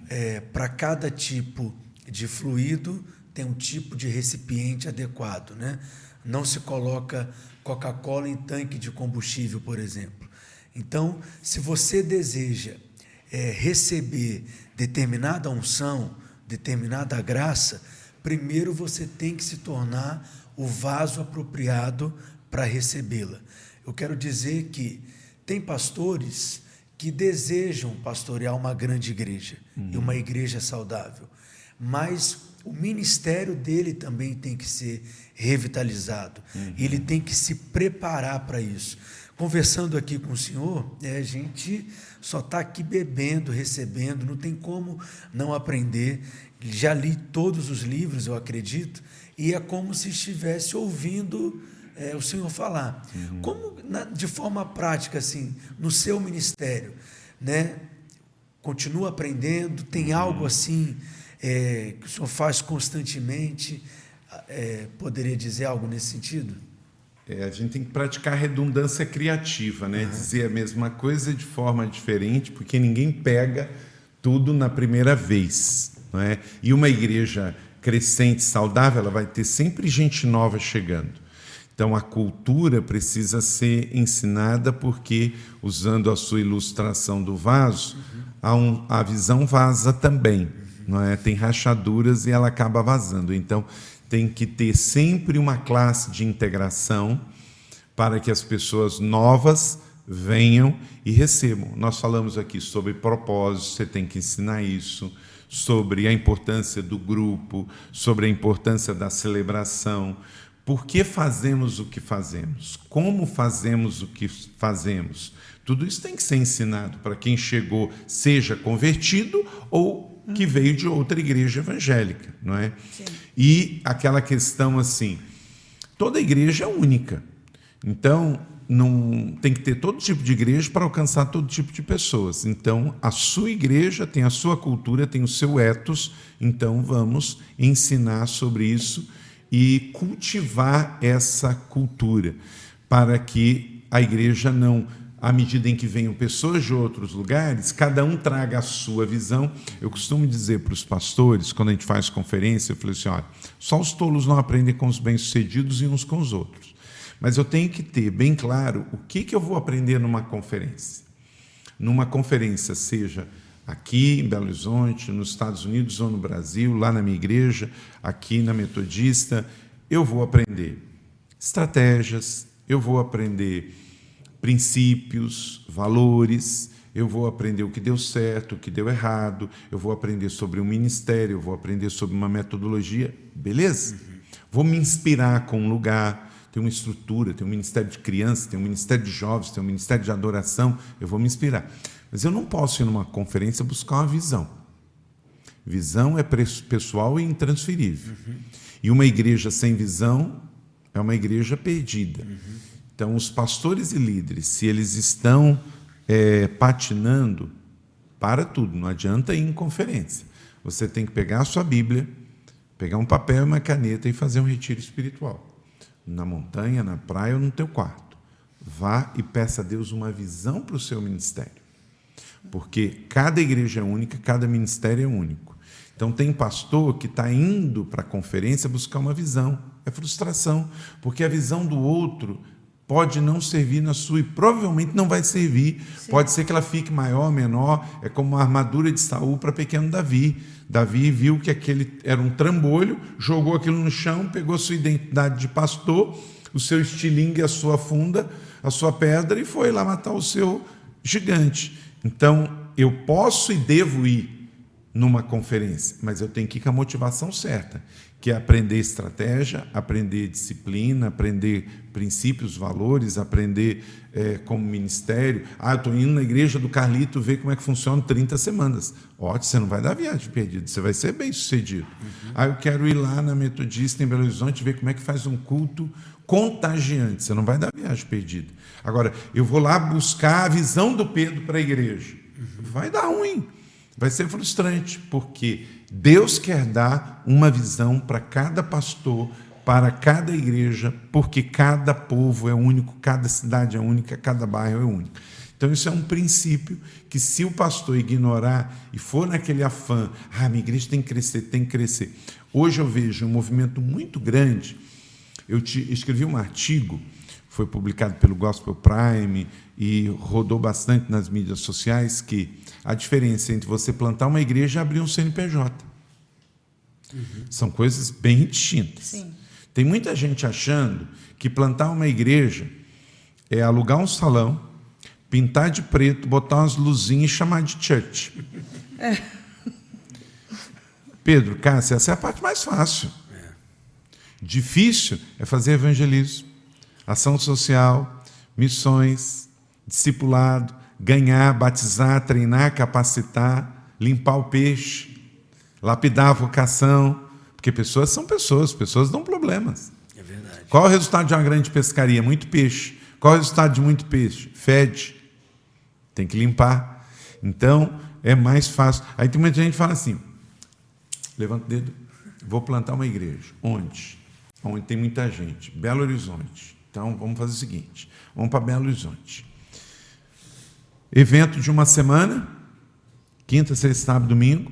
É, Para cada tipo de fluido, tem um tipo de recipiente adequado. Né? Não se coloca Coca-Cola em tanque de combustível, por exemplo. Então, se você deseja é, receber determinada unção, determinada graça, primeiro você tem que se tornar o vaso apropriado para recebê-la. Eu quero dizer que tem pastores que desejam pastorear uma grande igreja e uma igreja saudável, mas o ministério dele também tem que ser revitalizado. Ele tem que se preparar para isso. Conversando aqui com o senhor, é, a gente só está aqui bebendo, recebendo, não tem como não aprender. Já li todos os livros, eu acredito, e é como se estivesse ouvindo é, o senhor falar. Como, na- de forma prática, assim, no seu ministério, né? Continua aprendendo? Tem algo assim é, que o senhor faz constantemente? É, poderia dizer algo nesse sentido? É, a gente tem que praticar redundância criativa, né? Dizer a mesma coisa de forma diferente, porque ninguém pega tudo na primeira vez, não é? E uma igreja crescente, saudável, ela vai ter sempre gente nova chegando. Então a cultura precisa ser ensinada porque usando a sua ilustração do vaso, a, um- a visão vaza também, não é? Tem rachaduras e ela acaba vazando. Então tem que ter sempre uma classe de integração para que as pessoas novas venham e recebam. Nós falamos aqui sobre propósito, você tem que ensinar isso, sobre a importância do grupo, sobre a importância da celebração. Por que fazemos o que fazemos? Como fazemos o que fazemos? Tudo isso tem que ser ensinado para quem chegou, seja convertido ou que veio de outra igreja evangélica, não é? Sim. E aquela questão assim, toda igreja é única. Então, não tem que ter todo tipo de igreja para alcançar todo tipo de pessoas. Então, a sua igreja tem a sua cultura, tem o seu ethos, então vamos ensinar sobre isso e cultivar essa cultura para que a igreja não à medida em que venham pessoas de outros lugares, cada um traga a sua visão. Eu costumo dizer para os pastores, quando a gente faz conferência, eu falei assim: olha, só os tolos não aprendem com os bem-sucedidos e uns com os outros. Mas eu tenho que ter bem claro o que, que eu vou aprender numa conferência. Numa conferência, seja aqui em Belo Horizonte, nos Estados Unidos ou no Brasil, lá na minha igreja, aqui na Metodista, eu vou aprender estratégias, eu vou aprender princípios, valores, eu vou aprender o que deu certo, o que deu errado, eu vou aprender sobre um ministério, eu vou aprender sobre uma metodologia, beleza? Uhum. Vou me inspirar com um lugar, tem uma estrutura, tem um ministério de crianças, tem um ministério de jovens, tem um ministério de adoração, eu vou me inspirar. Mas eu não posso ir numa conferência buscar uma visão. Visão é pessoal e intransferível. Uhum. E uma igreja sem visão é uma igreja perdida. Uhum. Então, os pastores e líderes, se eles estão é, patinando, para tudo, não adianta ir em conferência. Você tem que pegar a sua Bíblia, pegar um papel e uma caneta e fazer um retiro espiritual na montanha, na praia ou no teu quarto. Vá e peça a Deus uma visão para o seu ministério. Porque cada igreja é única, cada ministério é único. Então, tem pastor que está indo para a conferência buscar uma visão. É frustração, porque a visão do outro pode não servir na sua e provavelmente não vai servir. Sim. Pode ser que ela fique maior, menor. É como uma armadura de Saul para pequeno Davi. Davi viu que aquele era um trambolho, jogou aquilo no chão, pegou sua identidade de pastor, o seu estilingue, a sua funda, a sua pedra e foi lá matar o seu gigante. Então, eu posso e devo ir numa conferência, mas eu tenho que ir com a motivação certa, que é aprender estratégia, aprender disciplina, aprender princípios, valores, aprender é, como ministério. Ah, eu estou indo na igreja do Carlito ver como é que funciona 30 semanas. Ótimo, você não vai dar viagem perdida, você vai ser bem sucedido. Uhum. Ah, eu quero ir lá na Metodista em Belo Horizonte ver como é que faz um culto contagiante, você não vai dar viagem perdida. Agora, eu vou lá buscar a visão do Pedro para a igreja. Uhum. Vai dar ruim. Vai ser frustrante, porque Deus quer dar uma visão para cada pastor, para cada igreja, porque cada povo é único, cada cidade é única, cada bairro é único. Então, isso é um princípio que, se o pastor ignorar e for naquele afã, ah, minha igreja tem que crescer, tem que crescer. Hoje eu vejo um movimento muito grande. Eu te, escrevi um artigo, foi publicado pelo Gospel Prime e rodou bastante nas mídias sociais, que a diferença entre você plantar uma igreja e abrir um CNPJ. Uhum. São coisas bem distintas. Sim. Tem muita gente achando que plantar uma igreja é alugar um salão, pintar de preto, botar umas luzinhas e chamar de church. É. Pedro, Cássia, essa é a parte mais fácil. É. Difícil é fazer evangelismo, ação social, missões, discipulado, ganhar, batizar, treinar, capacitar, limpar o peixe, lapidar a vocação, porque pessoas são pessoas, pessoas dão problemas. É verdade. Qual é o resultado de uma grande pescaria? Muito peixe. Qual é o resultado de muito peixe? Fede. Tem que limpar. Então, é mais fácil. Aí tem muita gente que fala assim: levanta o dedo, vou plantar uma igreja. Onde? Onde tem muita gente. Belo Horizonte. Então, vamos fazer o seguinte: vamos para Belo Horizonte. Evento de uma semana, quinta, sexta, sábado, domingo.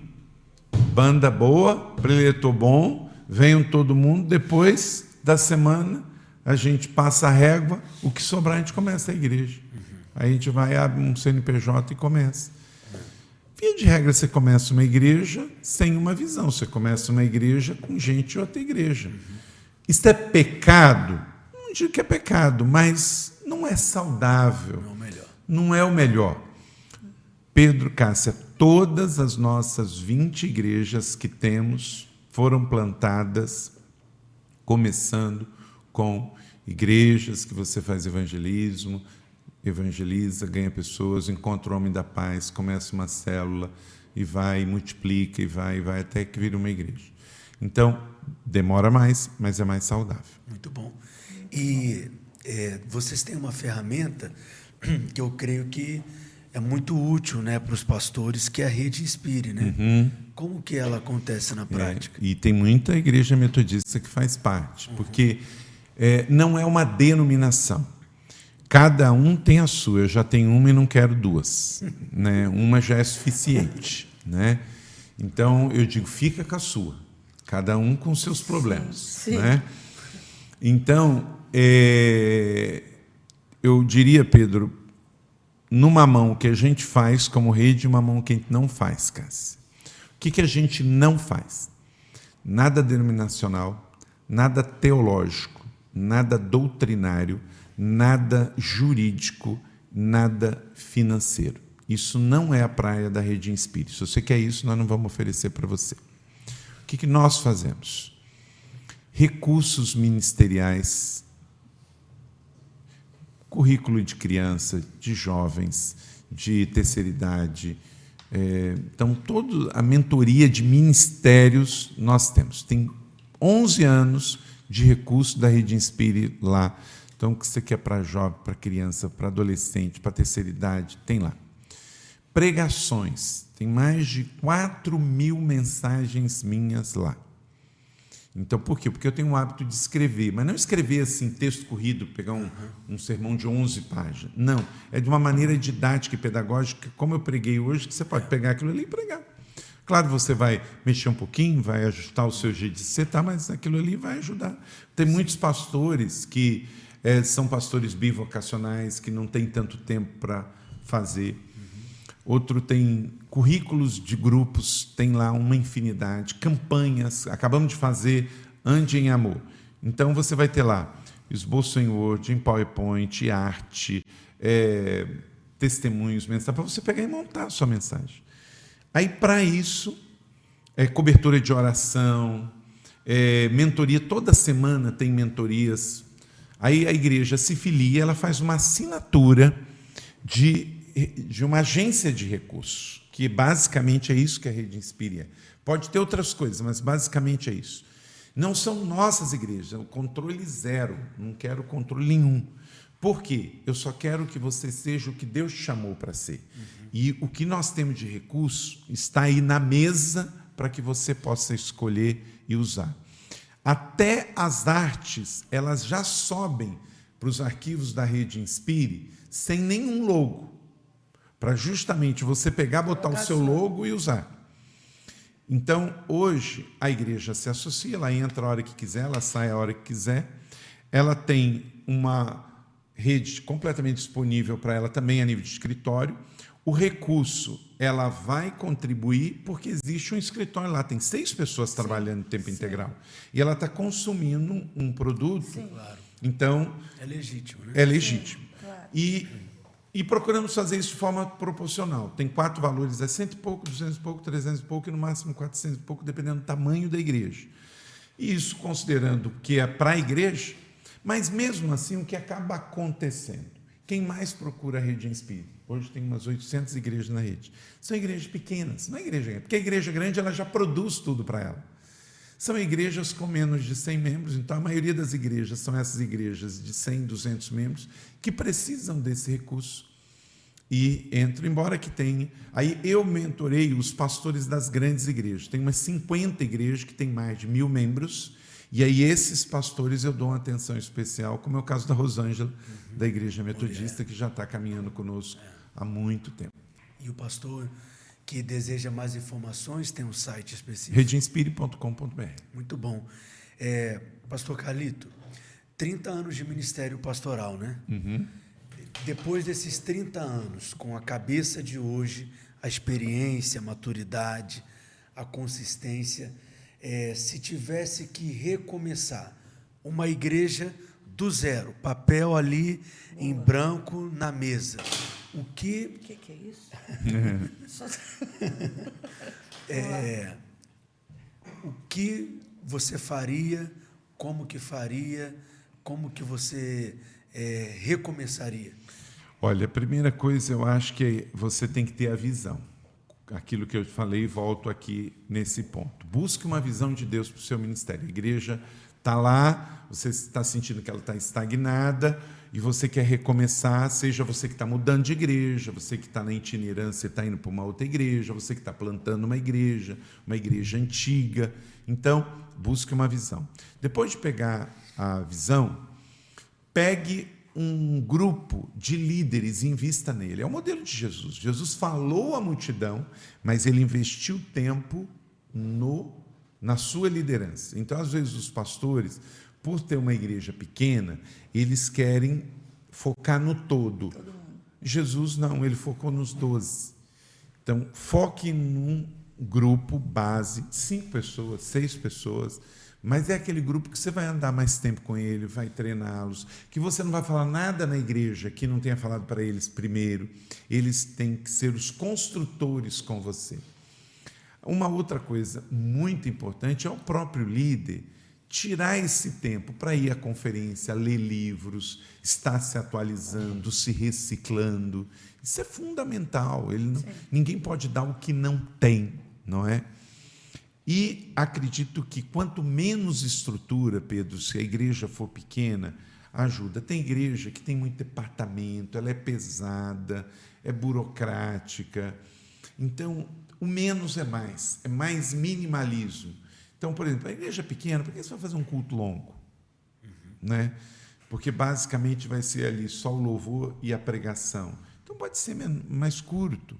Banda boa, preletor bom, venham todo mundo. Depois da semana, a gente passa a régua, o que sobrar a gente começa a igreja. Aí a gente vai, abre um CNPJ e começa. Via de regra, você começa uma igreja sem uma visão. Você começa uma igreja com gente de outra igreja. Isso é pecado? Não digo que é pecado, mas não é saudável. Não é o melhor. Pedro Cássia, todas as nossas 20 igrejas que temos foram plantadas começando com igrejas que você faz evangelismo, evangeliza, ganha pessoas, encontra o homem da paz, começa uma célula e vai, multiplica e vai, e vai até que vira uma igreja. Então, demora mais, mas é mais saudável. Muito bom. E é, vocês têm uma ferramenta que eu creio que é muito útil né, para os pastores, que é a rede Inspire. Né? Uhum. Como que ela acontece na prática? É, e tem muita igreja metodista que faz parte, uhum. porque é, não é uma denominação. Cada um tem a sua. Eu já tenho uma e não quero duas. né? Uma já é suficiente. Né? Então eu digo, fica com a sua. Cada um com seus problemas. Sim. Né? Então, é, eu diria, Pedro, numa mão que a gente faz como rede uma mão que a gente não faz, Cássio. O que, que a gente não faz? Nada denominacional, nada teológico, nada doutrinário, nada jurídico, nada financeiro. Isso não é a praia da Rede Inspire. Se você quer isso, nós não vamos oferecer para você. O que, que nós fazemos? Recursos ministeriais, currículo de criança, de jovens, de terceira idade. É, então, toda a mentoria de ministérios nós temos. Tem 11 anos de recurso da Rede Inspire lá então, o que você quer para jovem, para criança, para adolescente, para terceira idade, tem lá. Pregações, tem mais de 4 mil mensagens minhas lá. Então, por quê? Porque eu tenho o hábito de escrever, mas não escrever assim, texto corrido, pegar um, um sermão de 11 páginas. Não, é de uma maneira didática e pedagógica, como eu preguei hoje, que você pode pegar aquilo ali e pregar. Claro, você vai mexer um pouquinho, vai ajustar o seu jeito de ser, tá, mas aquilo ali vai ajudar. Tem muitos pastores que é, são pastores bivocacionais que não têm tanto tempo para fazer. Outro tem currículos de grupos, tem lá uma infinidade, campanhas. Acabamos de fazer Ande em Amor. Então você vai ter lá esboço em Word, em PowerPoint, arte, é, testemunhos, mensagens, para você pegar e montar a sua mensagem. Aí, para isso, é cobertura de oração, é, mentoria. Toda semana tem mentorias Aí a igreja se filia, ela faz uma assinatura de, de uma agência de recursos, que basicamente é isso que a rede inspira. Pode ter outras coisas, mas basicamente é isso. Não são nossas igrejas, é o controle zero, não quero controle nenhum. Por quê? Eu só quero que você seja o que Deus te chamou para ser. Uhum. E o que nós temos de recurso está aí na mesa para que você possa escolher e usar. Até as artes, elas já sobem para os arquivos da rede Inspire sem nenhum logo, para justamente você pegar, botar o seu logo e usar. Então, hoje, a igreja se associa, ela entra a hora que quiser, ela sai a hora que quiser, ela tem uma rede completamente disponível para ela também a nível de escritório. O recurso ela vai contribuir porque existe um escritório lá, tem seis pessoas Sim. trabalhando em tempo Sim. integral. E ela está consumindo um produto. Sim. Claro. Então. É legítimo, né? É legítimo. Claro. E, e procuramos fazer isso de forma proporcional. Tem quatro valores: é cento e pouco, duzentos e pouco, trezentos e pouco e no máximo quatrocentos e pouco, dependendo do tamanho da igreja. Isso considerando que é para a igreja, mas mesmo assim, o que acaba acontecendo? Quem mais procura a rede Inspire? Hoje tem umas 800 igrejas na rede. São igrejas pequenas, não é igreja grande, porque a igreja grande ela já produz tudo para ela. São igrejas com menos de 100 membros, então a maioria das igrejas são essas igrejas de 100, 200 membros que precisam desse recurso e entram, embora que tenha. Aí eu mentorei os pastores das grandes igrejas. Tem umas 50 igrejas que têm mais de mil membros e aí esses pastores eu dou uma atenção especial, como é o caso da Rosângela, uhum. da Igreja Metodista, que já está caminhando conosco é. há muito tempo. E o pastor que deseja mais informações tem um site específico? redinspire.com.br. Muito bom. É, pastor Carlito, 30 anos de ministério pastoral, né? Uhum. Depois desses 30 anos, com a cabeça de hoje, a experiência, a maturidade, a consistência é, se tivesse que recomeçar uma igreja do zero, papel ali em branco na mesa, O que. O que, que é isso? É, o que você faria, como que faria, como que você é, recomeçaria? Olha, a primeira coisa eu acho que você tem que ter a visão. Aquilo que eu falei, volto aqui nesse ponto. Busque uma visão de Deus para o seu ministério. A igreja está lá, você está sentindo que ela está estagnada e você quer recomeçar, seja você que está mudando de igreja, você que está na itinerância e está indo para uma outra igreja, você que está plantando uma igreja, uma igreja antiga. Então, busque uma visão. Depois de pegar a visão, pegue um grupo de líderes e invista nele. É o modelo de Jesus. Jesus falou à multidão, mas ele investiu tempo no na sua liderança. Então, às vezes os pastores, por ter uma igreja pequena, eles querem focar no todo. Jesus não, ele focou nos doze. Então, foque num grupo base, cinco pessoas, seis pessoas, mas é aquele grupo que você vai andar mais tempo com ele, vai treiná-los, que você não vai falar nada na igreja que não tenha falado para eles primeiro. Eles têm que ser os construtores com você. Uma outra coisa muito importante é o próprio líder tirar esse tempo para ir à conferência, ler livros, estar se atualizando, se reciclando. Isso é fundamental. Ele não, ninguém pode dar o que não tem, não é? E acredito que quanto menos estrutura, Pedro, se a igreja for pequena, ajuda. Tem igreja que tem muito departamento, ela é pesada, é burocrática. Então, o menos é mais, é mais minimalismo. Então, por exemplo, a igreja é pequena, por que você vai fazer um culto longo? Né? Porque basicamente vai ser ali só o louvor e a pregação. Então pode ser mais curto.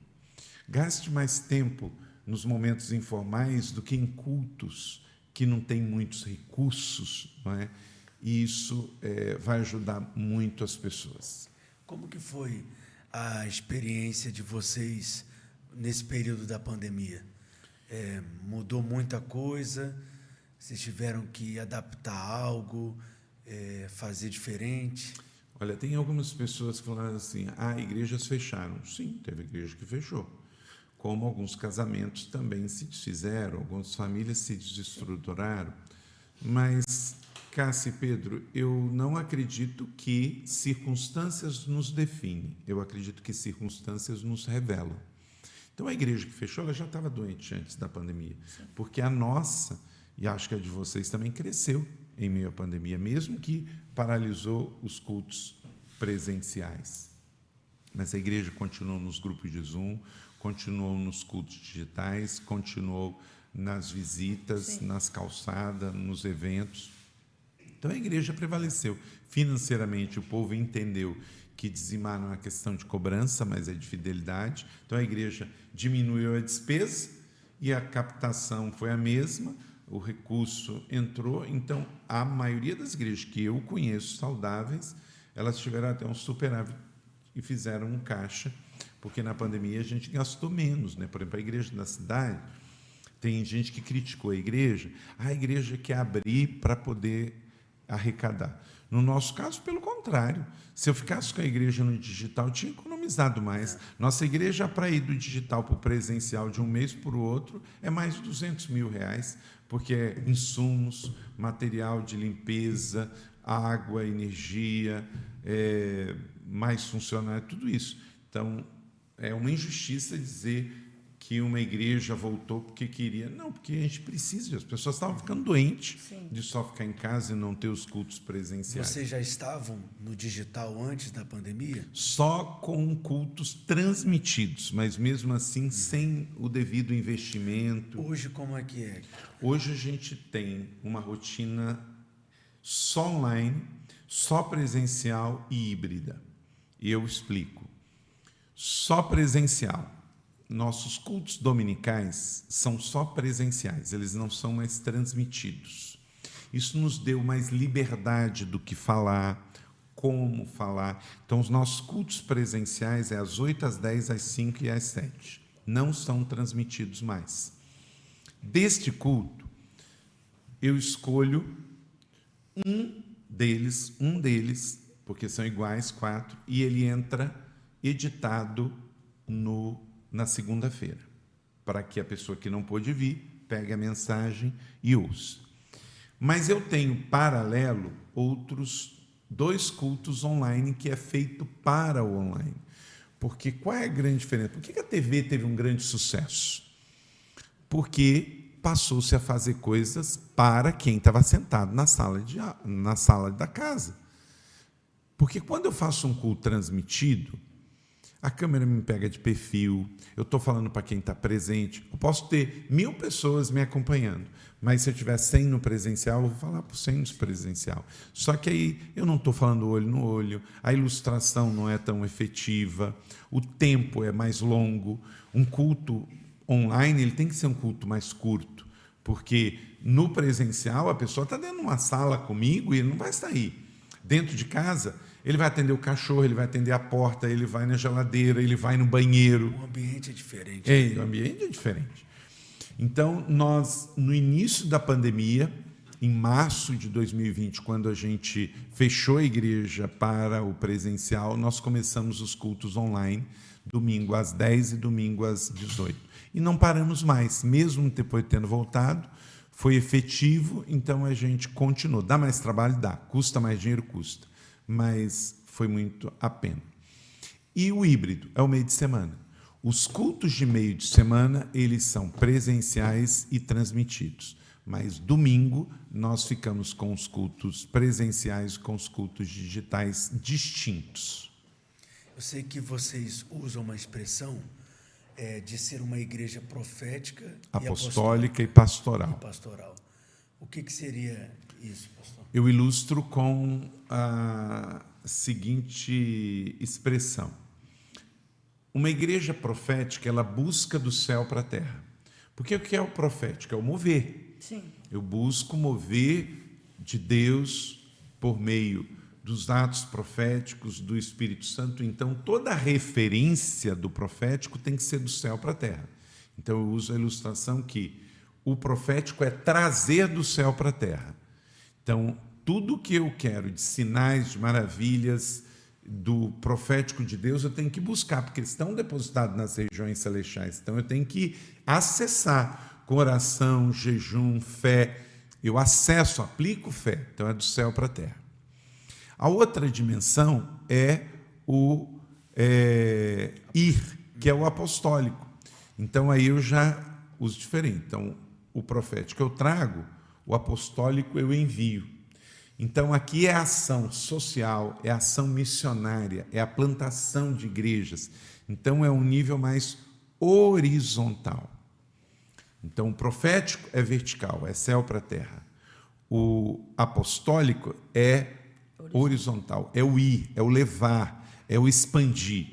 Gaste mais tempo nos momentos informais do que em cultos que não tem muitos recursos, não é? E isso eh, vai ajudar muito as pessoas. Como que foi a experiência de vocês nesse período da pandemia? É, mudou muita coisa? Vocês tiveram que adaptar algo, é, fazer diferente? Olha, tem algumas pessoas que assim: ah, igrejas fecharam. Sim, teve igreja que fechou. Como alguns casamentos também se desfizeram, algumas famílias se desestruturaram. Mas, Cássia e Pedro, eu não acredito que circunstâncias nos definem. Eu acredito que circunstâncias nos revelam. Então, a igreja que fechou, ela já estava doente antes da pandemia. Porque a nossa, e acho que a de vocês também, cresceu em meio à pandemia, mesmo que paralisou os cultos presenciais. Mas a igreja continuou nos grupos de Zoom, continuou nos cultos digitais, continuou nas visitas, Sim. nas calçadas, nos eventos. Então a igreja prevaleceu. Financeiramente, o povo entendeu que dizimar não é questão de cobrança, mas é de fidelidade. Então a igreja diminuiu a despesa e a captação foi a mesma, o recurso entrou. Então a maioria das igrejas que eu conheço saudáveis, elas tiveram até um superávit e fizeram um caixa, porque na pandemia a gente gastou menos. Né? Por exemplo, a igreja da cidade, tem gente que criticou a igreja, "Ah, a igreja quer abrir para poder arrecadar. No nosso caso, pelo contrário. Se eu ficasse com a igreja no digital, tinha economizado mais. Nossa igreja, para ir do digital para o presencial de um mês para o outro, é mais de 200 mil reais, porque é insumos, material de limpeza, água, energia, é, mais funcionário, tudo isso. Então, é uma injustiça dizer que uma igreja voltou porque queria. Não, porque a gente precisa. As pessoas estavam ficando doentes Sim. de só ficar em casa e não ter os cultos presenciais. Vocês já estavam no digital antes da pandemia? Só com cultos transmitidos, mas mesmo assim sem o devido investimento. Hoje, como é que é? Hoje a gente tem uma rotina só online, só presencial e híbrida. E eu explico. Só presencial. Nossos cultos dominicais são só presenciais, eles não são mais transmitidos. Isso nos deu mais liberdade do que falar, como falar. Então, os nossos cultos presenciais é às 8, às 10, às 5 e às 7. Não são transmitidos mais. Deste culto, eu escolho um deles, um deles, porque são iguais, quatro, e ele entra editado no, na segunda-feira, para que a pessoa que não pôde vir pegue a mensagem e ouça. Mas eu tenho paralelo outros dois cultos online que é feito para o online. Porque qual é a grande diferença? Por que a TV teve um grande sucesso? Porque passou-se a fazer coisas para quem estava sentado na sala, de, na sala da casa. Porque quando eu faço um culto transmitido, a câmera me pega de perfil, eu estou falando para quem está presente. Eu posso ter mil pessoas me acompanhando, mas se eu tiver 100 no presencial, eu vou falar por 100 no presencial. Só que aí eu não estou falando olho no olho, a ilustração não é tão efetiva, o tempo é mais longo. Um culto online ele tem que ser um culto mais curto, porque no presencial a pessoa está dentro de uma sala comigo e não vai sair. Dentro de casa, ele vai atender o cachorro, ele vai atender a porta, ele vai na geladeira, ele vai no banheiro. O ambiente é diferente. É, o ambiente é diferente. Então, nós, no início da pandemia, em março de 2020, quando a gente fechou a igreja para o presencial, nós começamos os cultos online, domingo às 10 e domingo às 18. E não paramos mais, mesmo depois de tendo voltado, foi efetivo, então a gente continuou. Dá mais trabalho? Dá. Custa mais dinheiro? Custa mas foi muito a pena. E o híbrido é o meio de semana. Os cultos de meio de semana, eles são presenciais e transmitidos. Mas domingo nós ficamos com os cultos presenciais com os cultos digitais distintos. Eu sei que vocês usam uma expressão é, de ser uma igreja profética, apostólica e, e pastoral. E pastoral. O que, que seria isso, pastor? Eu ilustro com a seguinte expressão. Uma igreja profética, ela busca do céu para a terra. Porque o que é o profético? É o mover. Sim. Eu busco mover de Deus por meio dos atos proféticos do Espírito Santo. Então, toda a referência do profético tem que ser do céu para a terra. Então, eu uso a ilustração que o profético é trazer do céu para a terra. Então, tudo que eu quero de sinais, de maravilhas do profético de Deus, eu tenho que buscar, porque estão depositados nas regiões celestiais. Então, eu tenho que acessar com oração, jejum, fé. Eu acesso, aplico fé. Então, é do céu para a terra. A outra dimensão é o é, ir, que é o apostólico. Então, aí eu já uso diferente. Então, o profético eu trago o apostólico eu envio. Então, aqui é ação social, é ação missionária, é a plantação de igrejas. Então, é um nível mais horizontal. Então, o profético é vertical, é céu para terra. O apostólico é horizontal, é o ir, é o levar, é o expandir.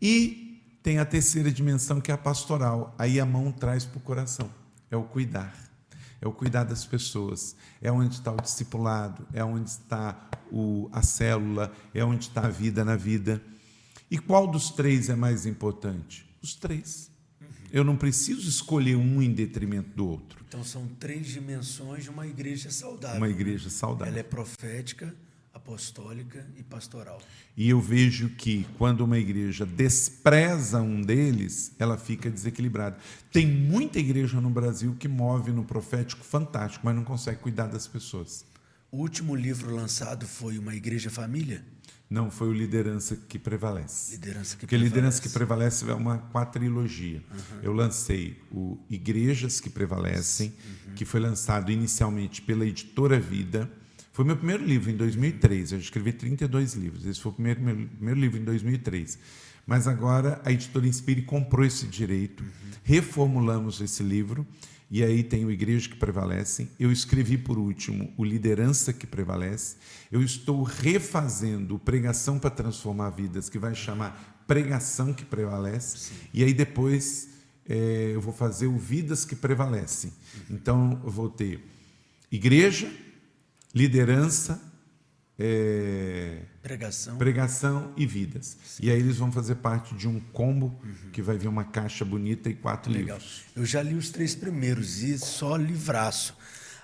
E tem a terceira dimensão, que é a pastoral. Aí a mão traz para o coração, é o cuidar é o cuidar das pessoas, é onde está o discipulado, é onde está o, a célula, é onde está a vida na vida. E qual dos três é mais importante? Os três. Eu não preciso escolher um em detrimento do outro. Então são três dimensões de uma igreja saudável. Uma igreja saudável. Ela é profética, apostólica e pastoral. E eu vejo que quando uma igreja despreza um deles, ela fica desequilibrada. Tem muita igreja no Brasil que move no profético fantástico, mas não consegue cuidar das pessoas. O último livro lançado foi Uma Igreja Família? Não, foi o Liderança que Prevalece. Liderança que Porque prevalece. Liderança que Prevalece é uma quatrilogia. Uhum. Eu lancei o Igrejas que Prevalecem, uhum. que foi lançado inicialmente pela editora Vida foi meu primeiro livro em 2003. Eu escrevi 32 livros. Esse foi o primeiro, meu primeiro livro em 2003. Mas agora a editora Inspire comprou esse direito, uhum. reformulamos esse livro, e aí tem o Igreja que Prevalece. Eu escrevi, por último, o Liderança que Prevalece. Eu estou refazendo o Pregação para Transformar Vidas, que vai chamar Pregação que Prevalece. Sim. E aí depois é, eu vou fazer o Vidas que Prevalecem. Então eu vou ter Igreja liderança, é, pregação. pregação e vidas. Sim. E aí eles vão fazer parte de um combo uhum. que vai vir uma caixa bonita e quatro Legal. livros. Eu já li os três primeiros e só livraço.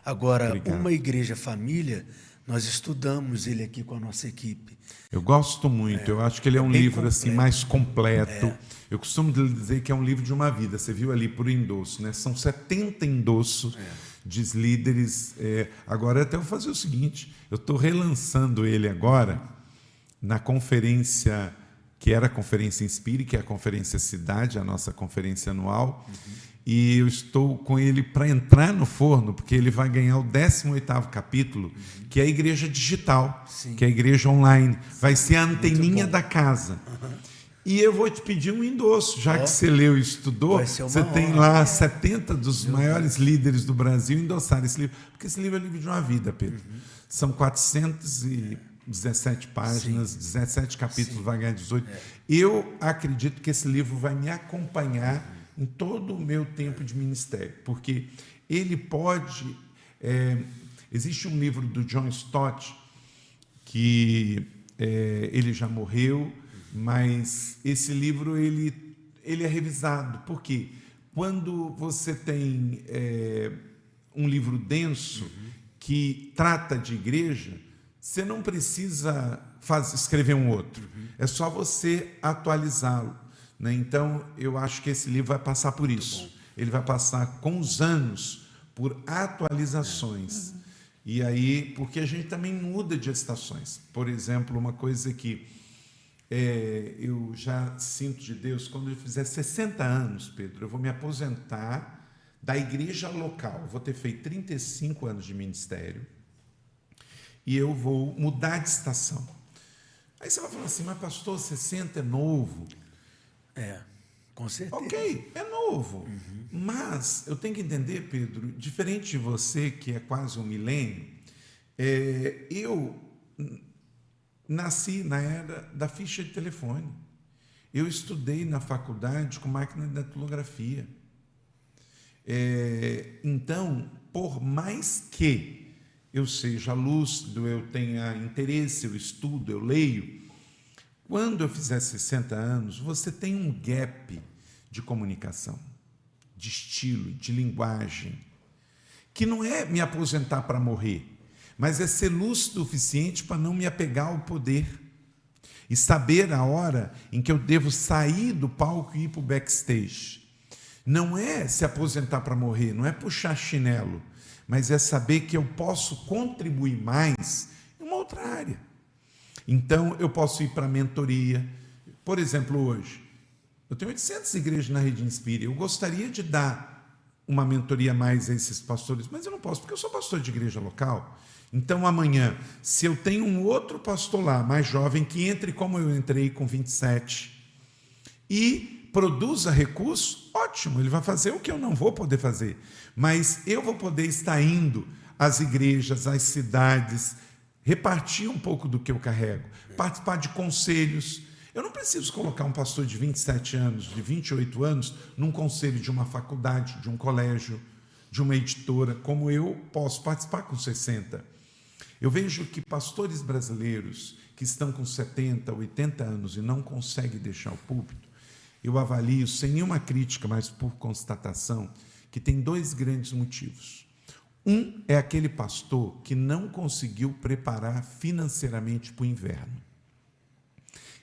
Agora, Obrigado. uma igreja família Nós estudamos ele aqui com a nossa equipe. Eu gosto muito. É, eu acho que ele é um livro completo. assim mais completo. É. Eu costumo dizer que é um livro de uma vida. Você viu ali por endosso, né? São 70 endossos de líderes. É, agora até vou fazer o seguinte: eu estou relançando ele agora na conferência que era a conferência Inspire, que é a conferência Cidade, a nossa conferência anual. Uhum e eu estou com ele para entrar no forno, porque ele vai ganhar o 18º capítulo, uhum. que é a igreja digital, Sim. que é a igreja online. Vai ser a anteninha da casa. Uhum. E eu vou te pedir um endosso, já que você leu e estudou, você tem lá é. 70 dos Meu maiores Deus. líderes do Brasil endossaram esse livro, porque esse livro é livro de uma vida, Pedro. Uhum. São 417 páginas, Sim. 17 capítulos, Sim. vai ganhar 18. É. Eu acredito que esse livro vai me acompanhar em todo o meu tempo de ministério, porque ele pode. É, existe um livro do John Stott que é, ele já morreu, mas esse livro ele, ele é revisado. Por quê? Quando você tem é, um livro denso uhum. que trata de igreja, você não precisa faz, escrever um outro. Uhum. É só você atualizá-lo. Né? Então, eu acho que esse livro vai passar por isso. Ele vai passar com os anos por atualizações. Uhum. E aí, porque a gente também muda de estações. Por exemplo, uma coisa que é, eu já sinto de Deus, quando eu fizer 60 anos, Pedro, eu vou me aposentar da igreja local. Eu vou ter feito 35 anos de ministério e eu vou mudar de estação. Aí você vai falar assim, mas pastor, 60 é novo. É, com certeza. Ok, é novo. Uhum. Mas eu tenho que entender, Pedro, diferente de você, que é quase um milênio, é, eu nasci na era da ficha de telefone. Eu estudei na faculdade com máquina de datilografia. É, então, por mais que eu seja lúcido, eu tenha interesse, eu estudo, eu leio, quando eu fizer 60 anos, você tem um gap de comunicação, de estilo, de linguagem, que não é me aposentar para morrer, mas é ser lúcido o suficiente para não me apegar ao poder e saber a hora em que eu devo sair do palco e ir para o backstage. Não é se aposentar para morrer, não é puxar chinelo, mas é saber que eu posso contribuir mais em uma outra área. Então, eu posso ir para a mentoria. Por exemplo, hoje, eu tenho 800 igrejas na Rede Inspire. Eu gostaria de dar uma mentoria mais a esses pastores, mas eu não posso, porque eu sou pastor de igreja local. Então, amanhã, se eu tenho um outro pastor lá, mais jovem, que entre como eu entrei com 27 e produza recursos, ótimo, ele vai fazer o que eu não vou poder fazer. Mas eu vou poder estar indo às igrejas, às cidades, repartir um pouco do que eu carrego, participar de conselhos. Eu não preciso colocar um pastor de 27 anos, de 28 anos, num conselho de uma faculdade, de um colégio, de uma editora, como eu posso participar com 60. Eu vejo que pastores brasileiros que estão com 70, 80 anos e não conseguem deixar o púlpito, eu avalio, sem nenhuma crítica, mas por constatação, que tem dois grandes motivos. Um é aquele pastor que não conseguiu preparar financeiramente para o inverno.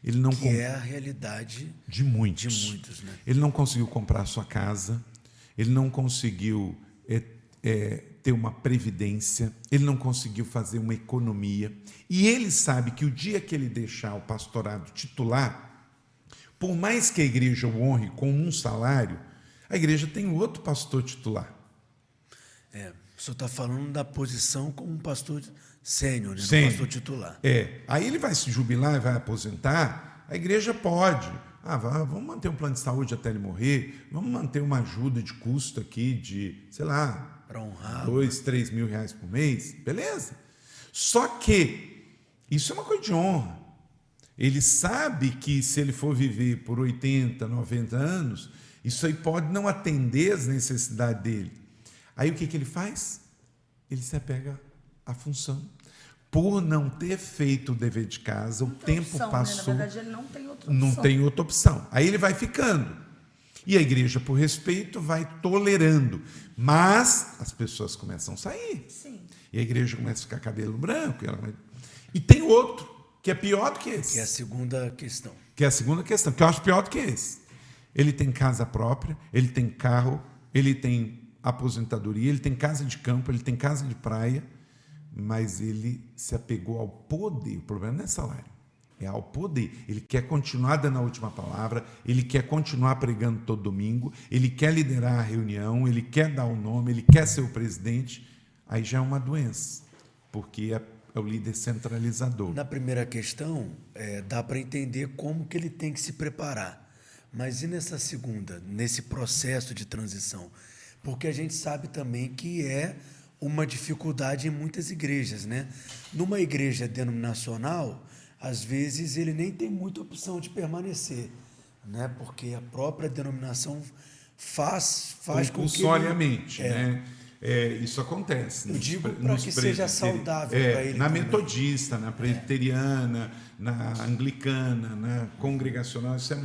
Ele não que é a realidade de muitos. De muitos né? Ele não conseguiu comprar sua casa, ele não conseguiu é, é, ter uma previdência, ele não conseguiu fazer uma economia. E ele sabe que o dia que ele deixar o pastorado titular, por mais que a igreja o honre com um salário, a igreja tem outro pastor titular. É. O senhor está falando da posição como um pastor sênior, né? um pastor titular. É. Aí ele vai se jubilar e vai aposentar, a igreja pode. Ah, vamos manter um plano de saúde até ele morrer, vamos manter uma ajuda de custo aqui de, sei lá, para honrar. Dois, três mil reais por mês, beleza. Só que isso é uma coisa de honra. Ele sabe que se ele for viver por 80, 90 anos, isso aí pode não atender as necessidades dele. Aí o que, que ele faz? Ele se apega à função. Por não ter feito o dever de casa, não o tempo opção, passou. Né? Na verdade, ele não tem outra opção. Não tem outra opção. Aí ele vai ficando. E a igreja, por respeito, vai tolerando. Mas as pessoas começam a sair. Sim. E a igreja começa a ficar cabelo branco. E tem outro, que é pior do que esse. Que é a segunda questão. Que é a segunda questão, que eu acho pior do que esse. Ele tem casa própria, ele tem carro, ele tem aposentadoria, ele tem casa de campo, ele tem casa de praia, mas ele se apegou ao poder. O problema não é salário, é ao poder. Ele quer continuar dando a última palavra, ele quer continuar pregando todo domingo, ele quer liderar a reunião, ele quer dar o nome, ele quer ser o presidente. Aí já é uma doença, porque é, é o líder centralizador. Na primeira questão, é, dá para entender como que ele tem que se preparar. Mas e nessa segunda, nesse processo de transição? Porque a gente sabe também que é uma dificuldade em muitas igrejas, né? Numa igreja denominacional, às vezes ele nem tem muita opção de permanecer, né? Porque a própria denominação faz faz com que ele, é, né? É, isso acontece. Eu digo para que seja saudável é, para ele. Na também. metodista, na presbiteriana, é. na anglicana, na congregacional, isso é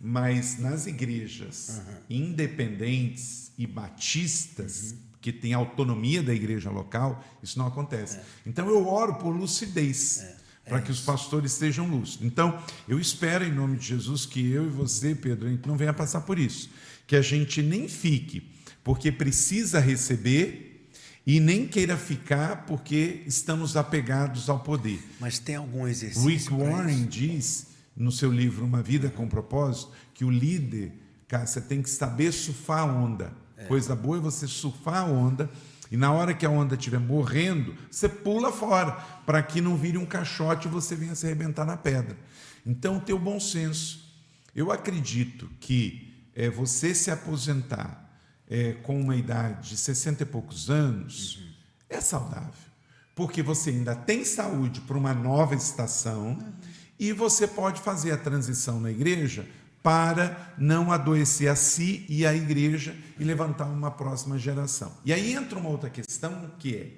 mas nas igrejas uhum. independentes e batistas, uhum. que têm autonomia da igreja local, isso não acontece. É. Então eu oro por lucidez. Para é que os pastores estejam lúcidos. Então, eu espero, em nome de Jesus, que eu e você, Pedro, a gente não venha passar por isso. Que a gente nem fique porque precisa receber e nem queira ficar porque estamos apegados ao poder. Mas tem algum exercício? Rick Warren diz no seu livro Uma Vida com Propósito, que o líder, cara, você tem que saber surfar a onda. É. Coisa boa é você surfar a onda e na hora que a onda estiver morrendo, você pula fora, para que não vire um caixote e você venha se arrebentar na pedra. Então, ter o bom senso. Eu acredito que é, você se aposentar é, com uma idade de 60 e poucos anos uhum. é saudável, porque você ainda tem saúde para uma nova estação. Uhum e você pode fazer a transição na igreja para não adoecer a si e a igreja e levantar uma próxima geração. E aí entra uma outra questão que é: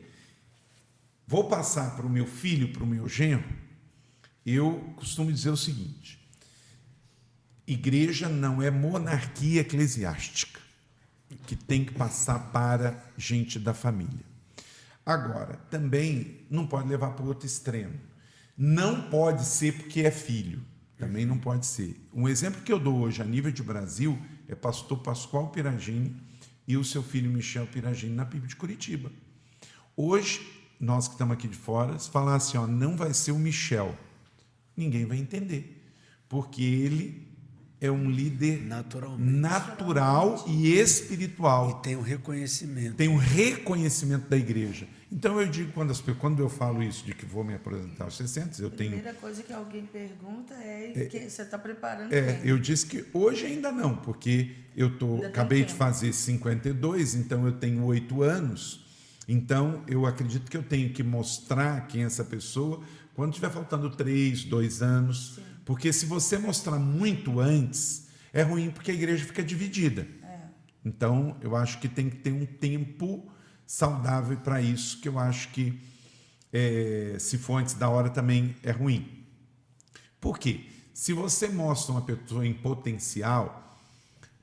vou passar para o meu filho, para o meu genro. Eu costumo dizer o seguinte: igreja não é monarquia eclesiástica, que tem que passar para gente da família. Agora, também não pode levar para o outro extremo não pode ser porque é filho. Também não pode ser. Um exemplo que eu dou hoje a nível de Brasil é pastor Pascoal Piragini e o seu filho Michel Piragini na PIB de Curitiba. Hoje, nós que estamos aqui de fora, se falar assim, ó, não vai ser o Michel, ninguém vai entender. Porque ele é um líder natural e espiritual. E tem um reconhecimento. Tem um reconhecimento da igreja. Então eu digo, quando, as, quando eu falo isso de que vou me apresentar aos 60, eu tenho. A primeira coisa que alguém pergunta é, é que você está preparando. É, quem? eu disse que hoje ainda não, porque eu tô, acabei de fazer 52, então eu tenho oito anos. Então eu acredito que eu tenho que mostrar quem é essa pessoa quando estiver faltando três, dois anos. Sim porque se você mostrar muito antes, é ruim porque a igreja fica dividida. É. Então, eu acho que tem que ter um tempo saudável para isso, que eu acho que é, se for antes da hora também é ruim. Por quê? Se você mostra uma pessoa em potencial,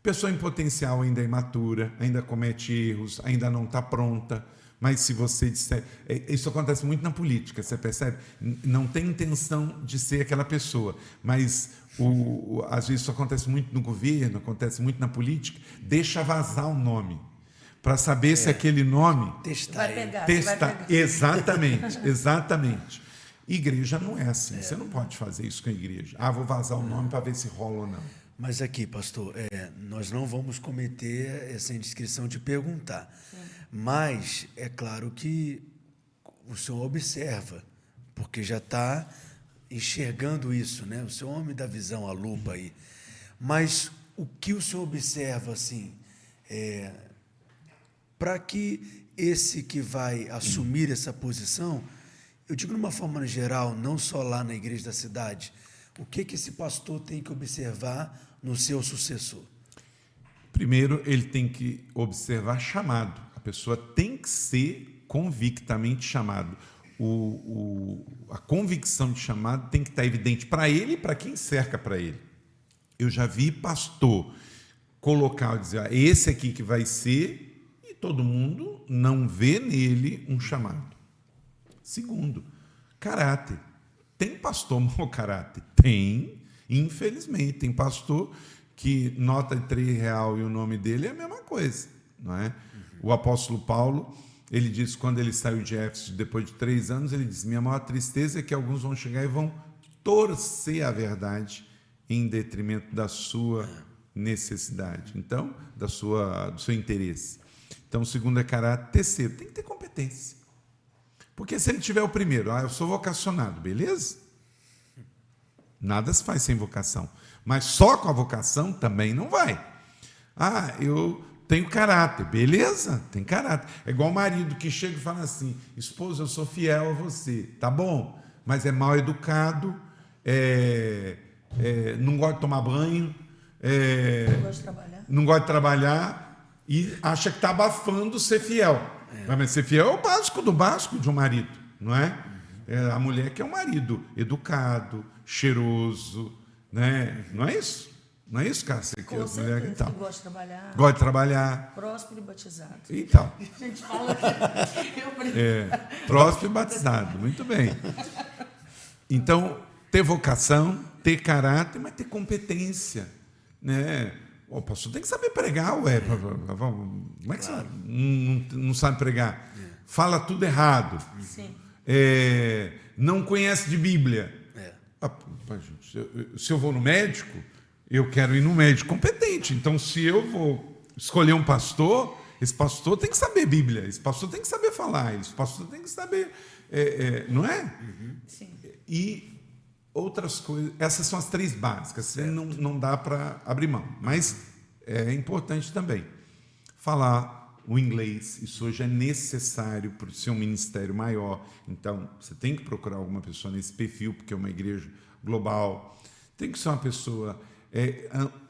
pessoa em potencial ainda é imatura, ainda comete erros, ainda não está pronta, mas se você disser. É, isso acontece muito na política, você percebe? Não tem intenção de ser aquela pessoa, mas o, às vezes isso acontece muito no governo, acontece muito na política, deixa vazar o nome. Para saber é. se aquele nome. Testar. Vai pegar, testar. Vai pegar. Exatamente, exatamente. Igreja não é assim. É. Você não pode fazer isso com a igreja. Ah, vou vazar o nome para ver se rola ou não. Mas aqui, pastor, é, nós não vamos cometer essa indiscrição de perguntar. Sim. Mas é claro que o senhor observa, porque já está enxergando isso, né? O senhor homem da visão, a lupa aí. Mas o que o senhor observa assim, é, para que esse que vai assumir essa posição, eu digo de uma forma geral, não só lá na igreja da cidade, o que que esse pastor tem que observar no seu sucessor? Primeiro, ele tem que observar chamado. A pessoa tem que ser convictamente chamado. O, o, a convicção de chamado tem que estar evidente para ele e para quem cerca para ele. Eu já vi pastor colocar, dizer, ah, esse aqui que vai ser, todo mundo não vê nele um chamado. Segundo, caráter. Tem pastor mau caráter? Tem, infelizmente. Tem pastor que nota de três real e o nome dele é a mesma coisa, não é? O apóstolo Paulo, ele disse quando ele saiu de Éfeso depois de três anos, ele disse: minha maior tristeza é que alguns vão chegar e vão torcer a verdade em detrimento da sua necessidade, então da sua do seu interesse. Então, o segundo é caráter. Terceiro, tem que ter competência. Porque se ele tiver o primeiro, ah, eu sou vocacionado, beleza? Nada se faz sem vocação. Mas só com a vocação também não vai. Ah, eu tenho caráter, beleza? Tem caráter. É igual o marido que chega e fala assim: esposa, eu sou fiel a você, tá bom, mas é mal educado, é, é, não gosta de tomar banho, é, não gosta de trabalhar, e acha que está abafando ser fiel. É. Mas ser fiel é o básico do básico de um marido, não é? é? A mulher que é um marido educado, cheiroso, né? Não é isso? Não é isso, Cássia? Que Com mulher, que tal. gosta de trabalhar. Gosta de trabalhar. Próspero e batizado. Então. A gente fala que eu é, próspero e batizado, muito bem. Então, ter vocação, ter caráter, mas ter competência, né? O pastor tem que saber pregar, ué. Como é que claro. você não, não, sabe pregar? É. Fala tudo errado. Sim. É, não conhece de Bíblia. É. Ah, se, eu, se eu vou no médico, eu quero ir no médico competente. Então, se eu vou escolher um pastor, esse pastor tem que saber Bíblia, esse pastor tem que saber falar, esse pastor tem que saber. É, é, não é? Uhum. Sim. E outras coisas. Essas são as três básicas, não, não dá para abrir mão. Mas é importante também falar o inglês. Isso hoje é necessário para o seu ministério maior. Então, você tem que procurar alguma pessoa nesse perfil, porque é uma igreja global. Tem que ser uma pessoa é,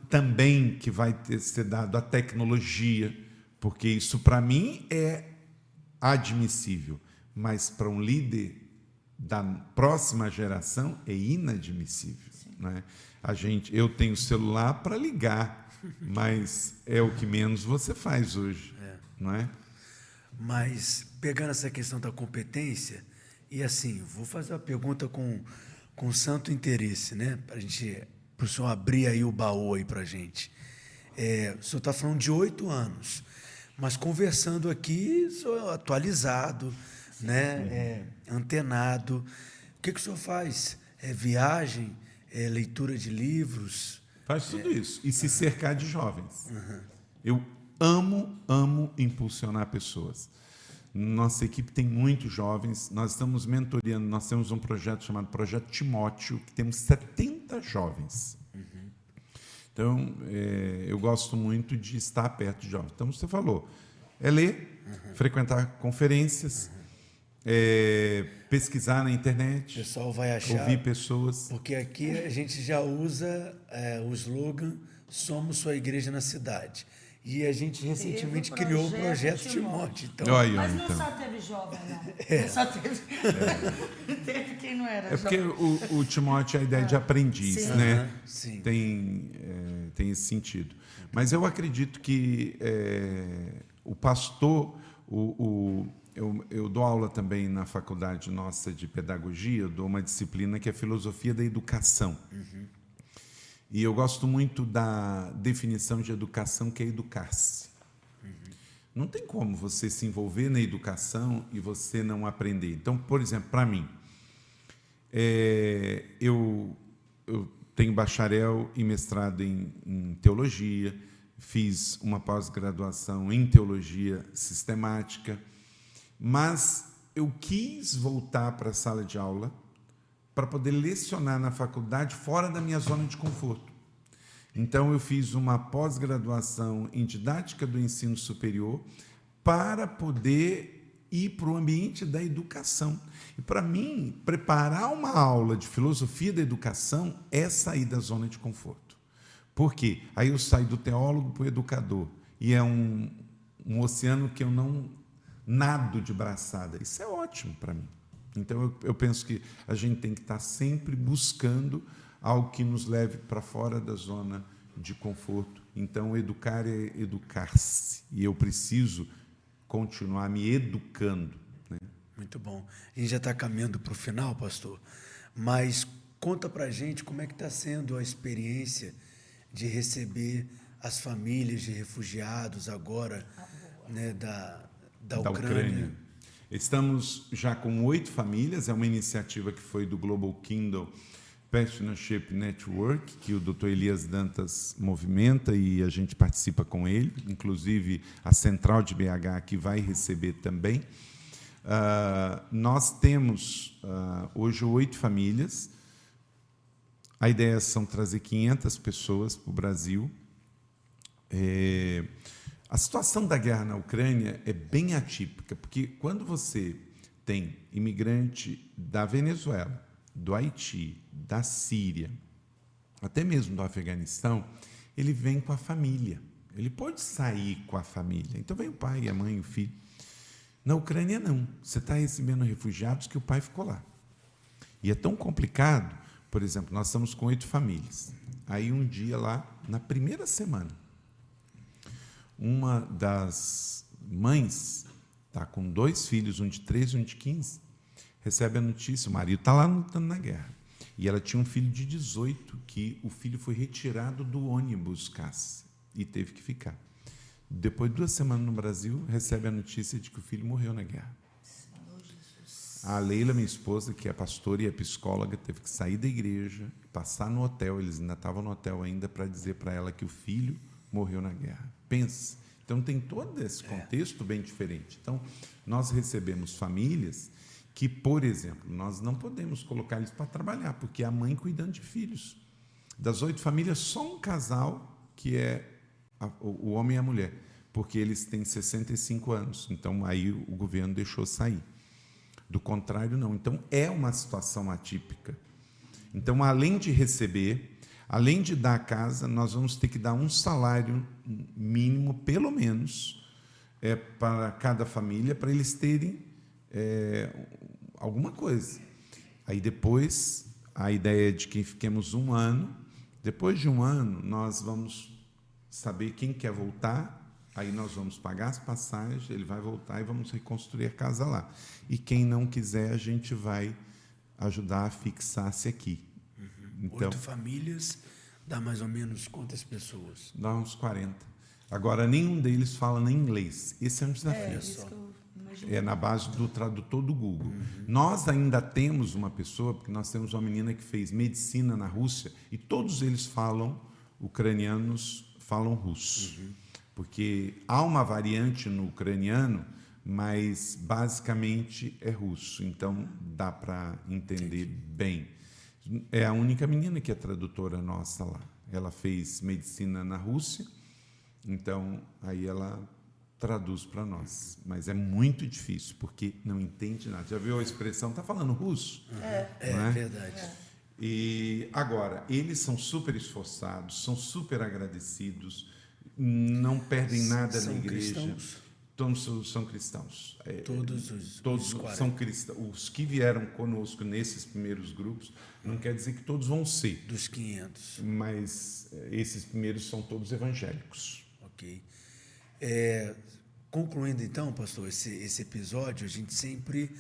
também que vai ter, ser dado a tecnologia, porque isso para mim é admissível, mas para um líder da próxima geração é inadmissível. Né? A gente, eu tenho celular para ligar, mas é o que menos você faz hoje, é. não é? Mas pegando essa questão da competência e assim, vou fazer uma pergunta com com santo interesse, né? Para gente, para o senhor abrir aí o baú aí para gente. É, o senhor está falando de oito anos, mas conversando aqui, sou atualizado né? Uhum. É, antenado. O que, que o senhor faz? É viagem, é leitura de livros? Faz tudo é... isso. E se cercar de jovens. Uhum. Eu amo, amo impulsionar pessoas. Nossa equipe tem muitos jovens, nós estamos mentoreando, nós temos um projeto chamado Projeto Timóteo, que temos 70 jovens. Uhum. Então, é, eu gosto muito de estar perto de jovens. Então, você falou, é ler, uhum. frequentar conferências, uhum é, pesquisar na internet. O pessoal vai achar. Ouvir pessoas. Porque aqui a gente já usa é, o slogan Somos Sua Igreja na Cidade. E a gente recentemente criou o projeto Timóteo. Então... Aí, Mas não então. só teve jovem, não. É. Só teve... É. teve quem não era É porque o, o, Timóteo é a ideia de aprendiz, Sim. né? Sim. Tem, é, tem esse sentido. Mas eu acredito que é, o pastor, o, o eu, eu, dou aula também na faculdade nossa de pedagogia, eu dou uma disciplina que é filosofia da educação. Uhum. E eu gosto muito da definição de educação que é educar-se. Uhum. Não tem como você se envolver na educação e você não aprender. Então, por exemplo, para mim, é, eu, eu, tenho bacharel e mestrado em, em teologia, fiz uma pós-graduação em teologia sistemática mas eu quis voltar para a sala de aula para poder lecionar na faculdade fora da minha zona de conforto. Então, eu fiz uma pós-graduação em didática do ensino superior para poder ir para o ambiente da educação. E, para mim, preparar uma aula de filosofia da educação é sair da zona de conforto. Por quê? Aí eu saio do teólogo para o educador. E é um, um oceano que eu não nado de braçada. Isso é ótimo para mim. Então eu, eu, penso que a gente tem que estar sempre buscando algo que nos leve para fora da zona de conforto. Então educar é educar-se e eu preciso continuar me educando. Né? Muito bom. A gente já está caminhando para o final, pastor, mas conta para gente como é que está sendo a experiência de receber as famílias de refugiados agora né, da, da, da Ucrânia. Ucrânia. Estamos já com oito famílias, é uma iniciativa que foi do Global Kindle Passionship Network, que o Dr. Elias Dantas movimenta e a gente participa com ele, inclusive a central de BH que vai receber também. Uh, nós temos uh, hoje oito famílias. A ideia são trazer 500 pessoas para o Brasil. É, a situação da guerra na Ucrânia é bem atípica, porque quando você tem imigrante da Venezuela, do Haiti, da Síria, até mesmo do Afeganistão, ele vem com a família. Ele pode sair com a família. Então vem o pai, a mãe, o filho. Na Ucrânia, não. Você está recebendo refugiados que o pai ficou lá. E é tão complicado. Por exemplo, nós estamos com oito famílias. Aí, um dia lá, na primeira semana, uma das mães está com dois filhos, um de 13 e um de 15, recebe a notícia: o marido está lá lutando na guerra. E ela tinha um filho de 18, que o filho foi retirado do ônibus caça e teve que ficar. Depois de duas semanas no Brasil, recebe a notícia de que o filho morreu na guerra. A Leila, minha esposa, que é pastora e é psicóloga, teve que sair da igreja, passar no hotel, eles ainda estavam no hotel ainda, para dizer para ela que o filho morreu na guerra. Pense. Então tem todo esse é. contexto bem diferente. Então, nós recebemos famílias que, por exemplo, nós não podemos colocar eles para trabalhar, porque é a mãe cuidando de filhos. Das oito famílias, só um casal que é a, o homem e a mulher, porque eles têm 65 anos. Então, aí o governo deixou sair. Do contrário, não. Então, é uma situação atípica. Então, além de receber, além de dar a casa, nós vamos ter que dar um salário mínimo, pelo menos, é, para cada família, para eles terem é, alguma coisa. Aí depois, a ideia é de que fiquemos um ano. Depois de um ano, nós vamos saber quem quer voltar, aí nós vamos pagar as passagens, ele vai voltar e vamos reconstruir a casa lá. E quem não quiser, a gente vai ajudar a fixar-se aqui. Então, Oito famílias, dá mais ou menos quantas pessoas? Dá uns 40. Agora, nenhum deles fala nem inglês. Esse é um desafio. É, é na base do tradutor do Google. Uhum. Nós ainda temos uma pessoa, porque nós temos uma menina que fez medicina na Rússia e todos eles falam ucranianos falam russo. Uhum. Porque há uma variante no ucraniano, mas basicamente é russo. Então dá para entender Entendi. bem. É a única menina que é tradutora nossa lá. Ela fez medicina na Rússia, então aí ela traduz para nós. Mas é muito difícil, porque não entende nada. Já viu a expressão? Está falando russo? É, é, é verdade. É. E agora, eles são super esforçados, são super agradecidos, não perdem nada são na igreja. Cristãos? Todos são cristãos. É, todos os, todos os são cristãos. Os que vieram conosco nesses primeiros grupos, não quer dizer que todos vão ser. Dos 500. Mas é, esses primeiros são todos evangélicos. Ok. É, concluindo então, pastor, esse, esse episódio, a gente sempre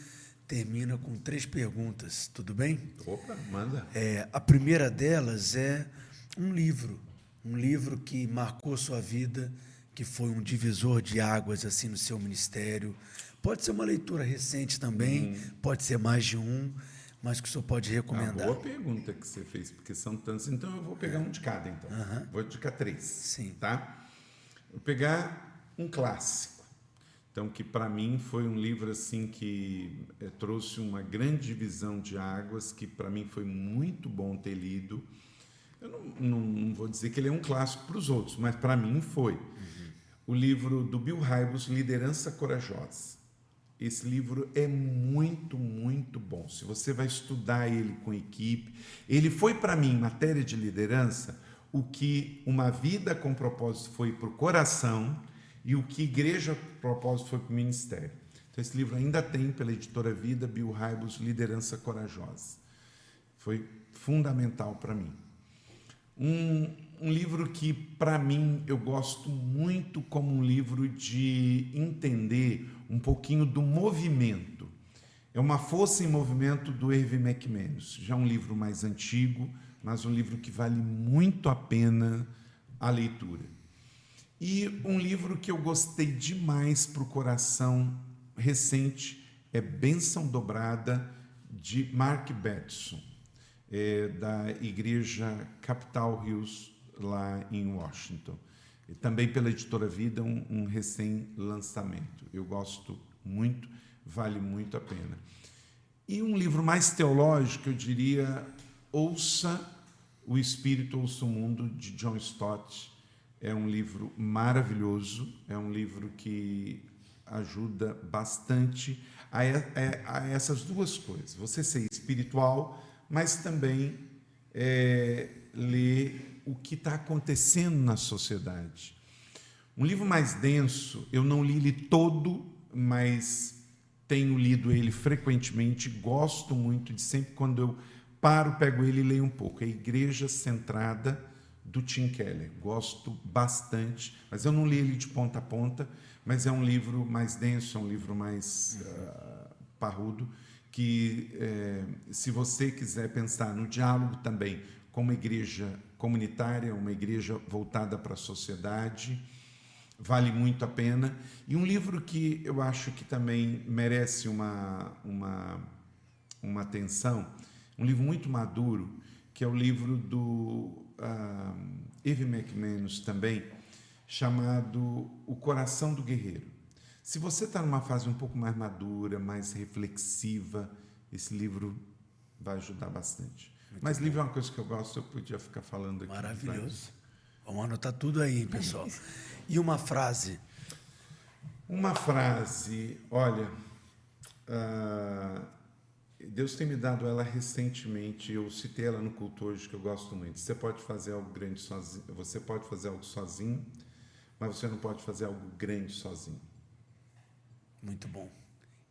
termina com três perguntas, tudo bem? Opa, manda. É, a primeira delas é um livro, um livro que marcou sua vida, que foi um divisor de águas assim no seu ministério. Pode ser uma leitura recente também, hum. pode ser mais de um, mas que o senhor pode recomendar. Ah, boa pergunta que você fez, porque são tantos. Então eu vou pegar um de cada, então. Uhum. Vou indicar três. Sim. Tá? Vou pegar um clássico então, que para mim foi um livro assim que é, trouxe uma grande divisão de águas, que para mim foi muito bom ter lido. Eu não, não, não vou dizer que ele é um clássico para os outros, mas para mim foi. Uhum. O livro do Bill Hybels, Liderança Corajosa. Esse livro é muito, muito bom. Se você vai estudar ele com equipe, ele foi para mim, em matéria de liderança, o que uma vida com propósito foi para o coração e o que igreja propósito foi para o ministério. Então, esse livro ainda tem pela editora Vida, Bill Hybels, Liderança Corajosa. Foi fundamental para mim. Um, um livro que, para mim, eu gosto muito como um livro de entender um pouquinho do movimento. É uma força em movimento do Hervé McManus. Já um livro mais antigo, mas um livro que vale muito a pena a leitura. E um livro que eu gostei demais para o coração recente é Bênção Dobrada, de Mark Batson, é, da Igreja Capital Hills, lá em Washington. E também pela editora Vida, um, um recém-lançamento. Eu gosto muito, vale muito a pena. E um livro mais teológico, eu diria, Ouça o Espírito, Ouça o Mundo, de John Stott. É um livro maravilhoso, é um livro que ajuda bastante a, a, a essas duas coisas. Você ser espiritual, mas também é, ler o que está acontecendo na sociedade. Um livro mais denso, eu não li ele todo, mas tenho lido ele frequentemente, gosto muito de sempre quando eu paro, pego ele e leio um pouco. É Igreja Centrada do Tim Keller. Gosto bastante, mas eu não li ele de ponta a ponta, mas é um livro mais denso, é um livro mais uh, parrudo, que eh, se você quiser pensar no diálogo também uma igreja comunitária, uma igreja voltada para a sociedade, vale muito a pena. E um livro que eu acho que também merece uma, uma, uma atenção, um livro muito maduro, que é o livro do uh, Eve McManus também, chamado O Coração do Guerreiro. Se você está numa fase um pouco mais madura, mais reflexiva, esse livro vai ajudar bastante. Muito Mas bom. livro é uma coisa que eu gosto, eu podia ficar falando aqui. Maravilhoso. Vamos anotar tudo aí, pessoal. E uma frase? Uma frase, olha, uh, Deus tem me dado ela recentemente, eu citei ela no culto hoje, que eu gosto muito. Você pode fazer algo grande sozinho, você pode fazer algo sozinho, mas você não pode fazer algo grande sozinho. Muito bom.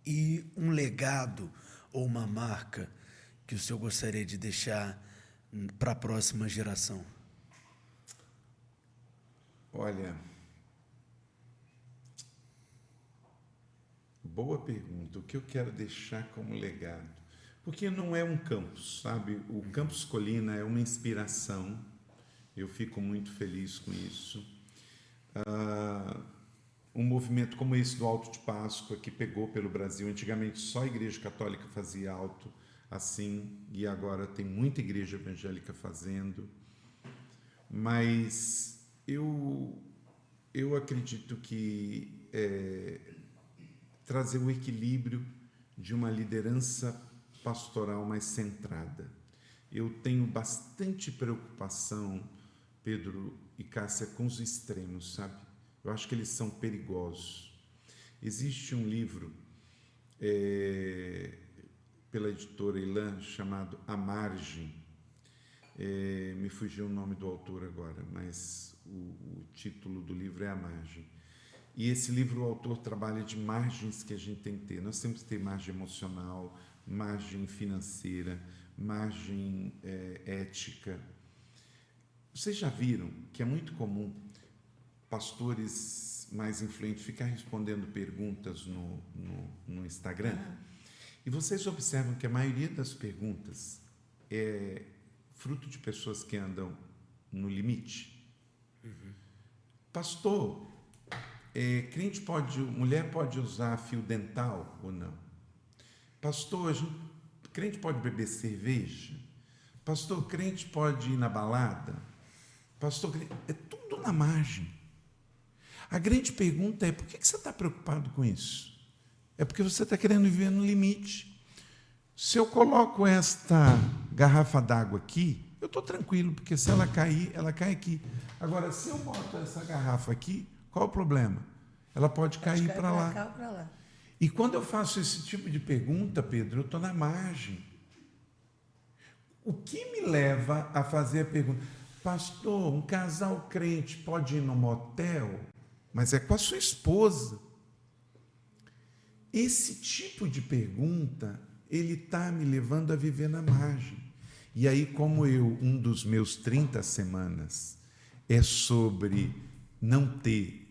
E um legado ou uma marca que o senhor gostaria de deixar para a próxima geração? Olha, boa pergunta. O que eu quero deixar como legado? Porque não é um campus, sabe? O Campus Colina é uma inspiração. Eu fico muito feliz com isso uh, um movimento como esse do Alto de Páscoa, que pegou pelo Brasil. Antigamente só a Igreja Católica fazia alto assim, e agora tem muita igreja evangélica fazendo. Mas eu, eu acredito que é, trazer o equilíbrio de uma liderança pastoral mais centrada. Eu tenho bastante preocupação, Pedro, e Cássia com os extremos, sabe? Eu acho que eles são perigosos. Existe um livro é, pela editora Ilan chamado A Margem. É, me fugiu o nome do autor agora, mas o, o título do livro é A Margem. E esse livro o autor trabalha de margens que a gente tem que ter. Nós temos que ter margem emocional, margem financeira, margem é, ética, vocês já viram que é muito comum pastores mais influentes ficar respondendo perguntas no, no, no Instagram? E vocês observam que a maioria das perguntas é fruto de pessoas que andam no limite. Uhum. Pastor, é, crente pode, mulher pode usar fio dental ou não? Pastor, gente, crente pode beber cerveja? Pastor, crente pode ir na balada? Pastor, é tudo na margem. A grande pergunta é: por que você está preocupado com isso? É porque você está querendo viver no limite. Se eu coloco esta garrafa d'água aqui, eu estou tranquilo, porque se ela cair, ela cai aqui. Agora, se eu boto essa garrafa aqui, qual o problema? Ela pode, pode cair, para lá. lá. E quando eu faço esse tipo de pergunta, Pedro, eu estou na margem. O que me leva a fazer a pergunta? Pastor, um casal crente pode ir no motel, mas é com a sua esposa. Esse tipo de pergunta, ele está me levando a viver na margem. E aí, como eu, um dos meus 30 semanas é sobre não ter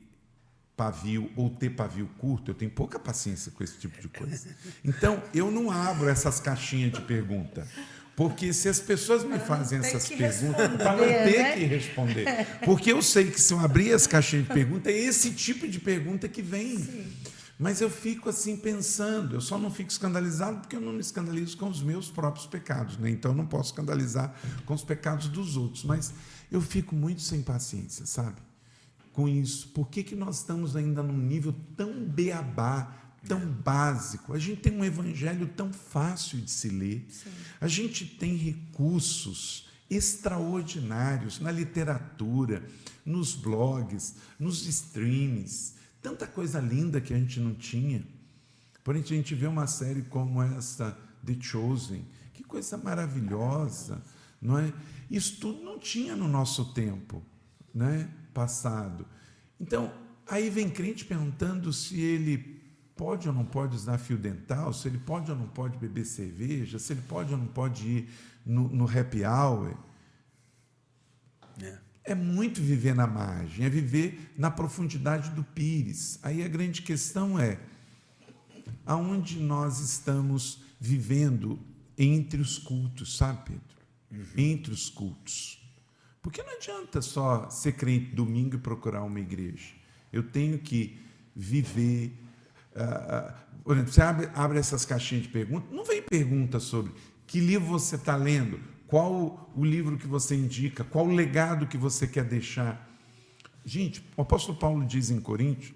pavio ou ter pavio curto, eu tenho pouca paciência com esse tipo de coisa. Então, eu não abro essas caixinhas de pergunta. Porque se as pessoas me fazem essas perguntas, para não ter né? que responder. Porque eu sei que se eu abrir as caixinhas de pergunta, é esse tipo de pergunta que vem. Sim. Mas eu fico assim pensando, eu só não fico escandalizado porque eu não me escandalizo com os meus próprios pecados, né? então eu não posso escandalizar com os pecados dos outros. Mas eu fico muito sem paciência, sabe? Com isso. Por que, que nós estamos ainda num nível tão beabá, tão básico? A gente tem um evangelho tão fácil de se ler, Sim. a gente tem recursos extraordinários na literatura, nos blogs, nos streams tanta coisa linda que a gente não tinha. Porém, a gente vê uma série como essa, The Chosen, que coisa maravilhosa, não é? Isso tudo não tinha no nosso tempo, né? Passado. Então, aí vem crente perguntando se ele pode ou não pode usar fio dental, se ele pode ou não pode beber cerveja, se ele pode ou não pode ir no, no happy hour. É muito viver na margem, é viver na profundidade do pires. Aí a grande questão é aonde nós estamos vivendo entre os cultos, sabe, Pedro? Uhum. Entre os cultos. Porque não adianta só ser crente domingo e procurar uma igreja. Eu tenho que viver. Uh, por exemplo, você abre, abre essas caixinhas de perguntas, não vem pergunta sobre que livro você está lendo, qual o livro que você indica? Qual o legado que você quer deixar? Gente, o apóstolo Paulo diz em Coríntios: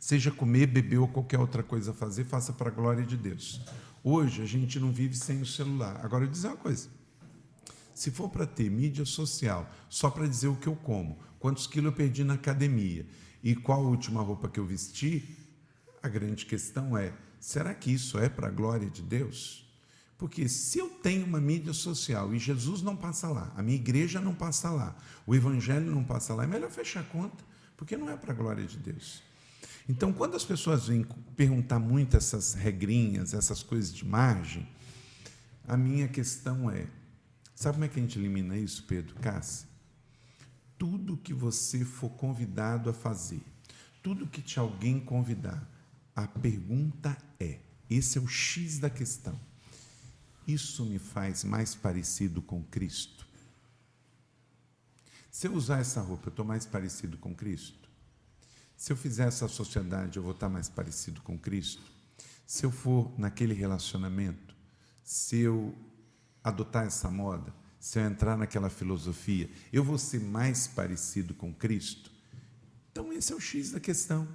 seja comer, beber ou qualquer outra coisa fazer, faça para a glória de Deus. Hoje a gente não vive sem o celular. Agora eu dizer uma coisa: se for para ter mídia social só para dizer o que eu como, quantos quilos eu perdi na academia e qual a última roupa que eu vesti, a grande questão é: será que isso é para a glória de Deus? Porque se eu tenho uma mídia social e Jesus não passa lá, a minha igreja não passa lá, o evangelho não passa lá, é melhor fechar a conta, porque não é para a glória de Deus. Então, quando as pessoas vêm perguntar muito essas regrinhas, essas coisas de margem, a minha questão é: sabe como é que a gente elimina isso, Pedro Cássia? Tudo que você for convidado a fazer, tudo que te alguém convidar, a pergunta é: esse é o X da questão isso me faz mais parecido com Cristo. Se eu usar essa roupa, eu estou mais parecido com Cristo? Se eu fizer essa sociedade, eu vou estar mais parecido com Cristo? Se eu for naquele relacionamento, se eu adotar essa moda, se eu entrar naquela filosofia, eu vou ser mais parecido com Cristo? Então, esse é o X da questão.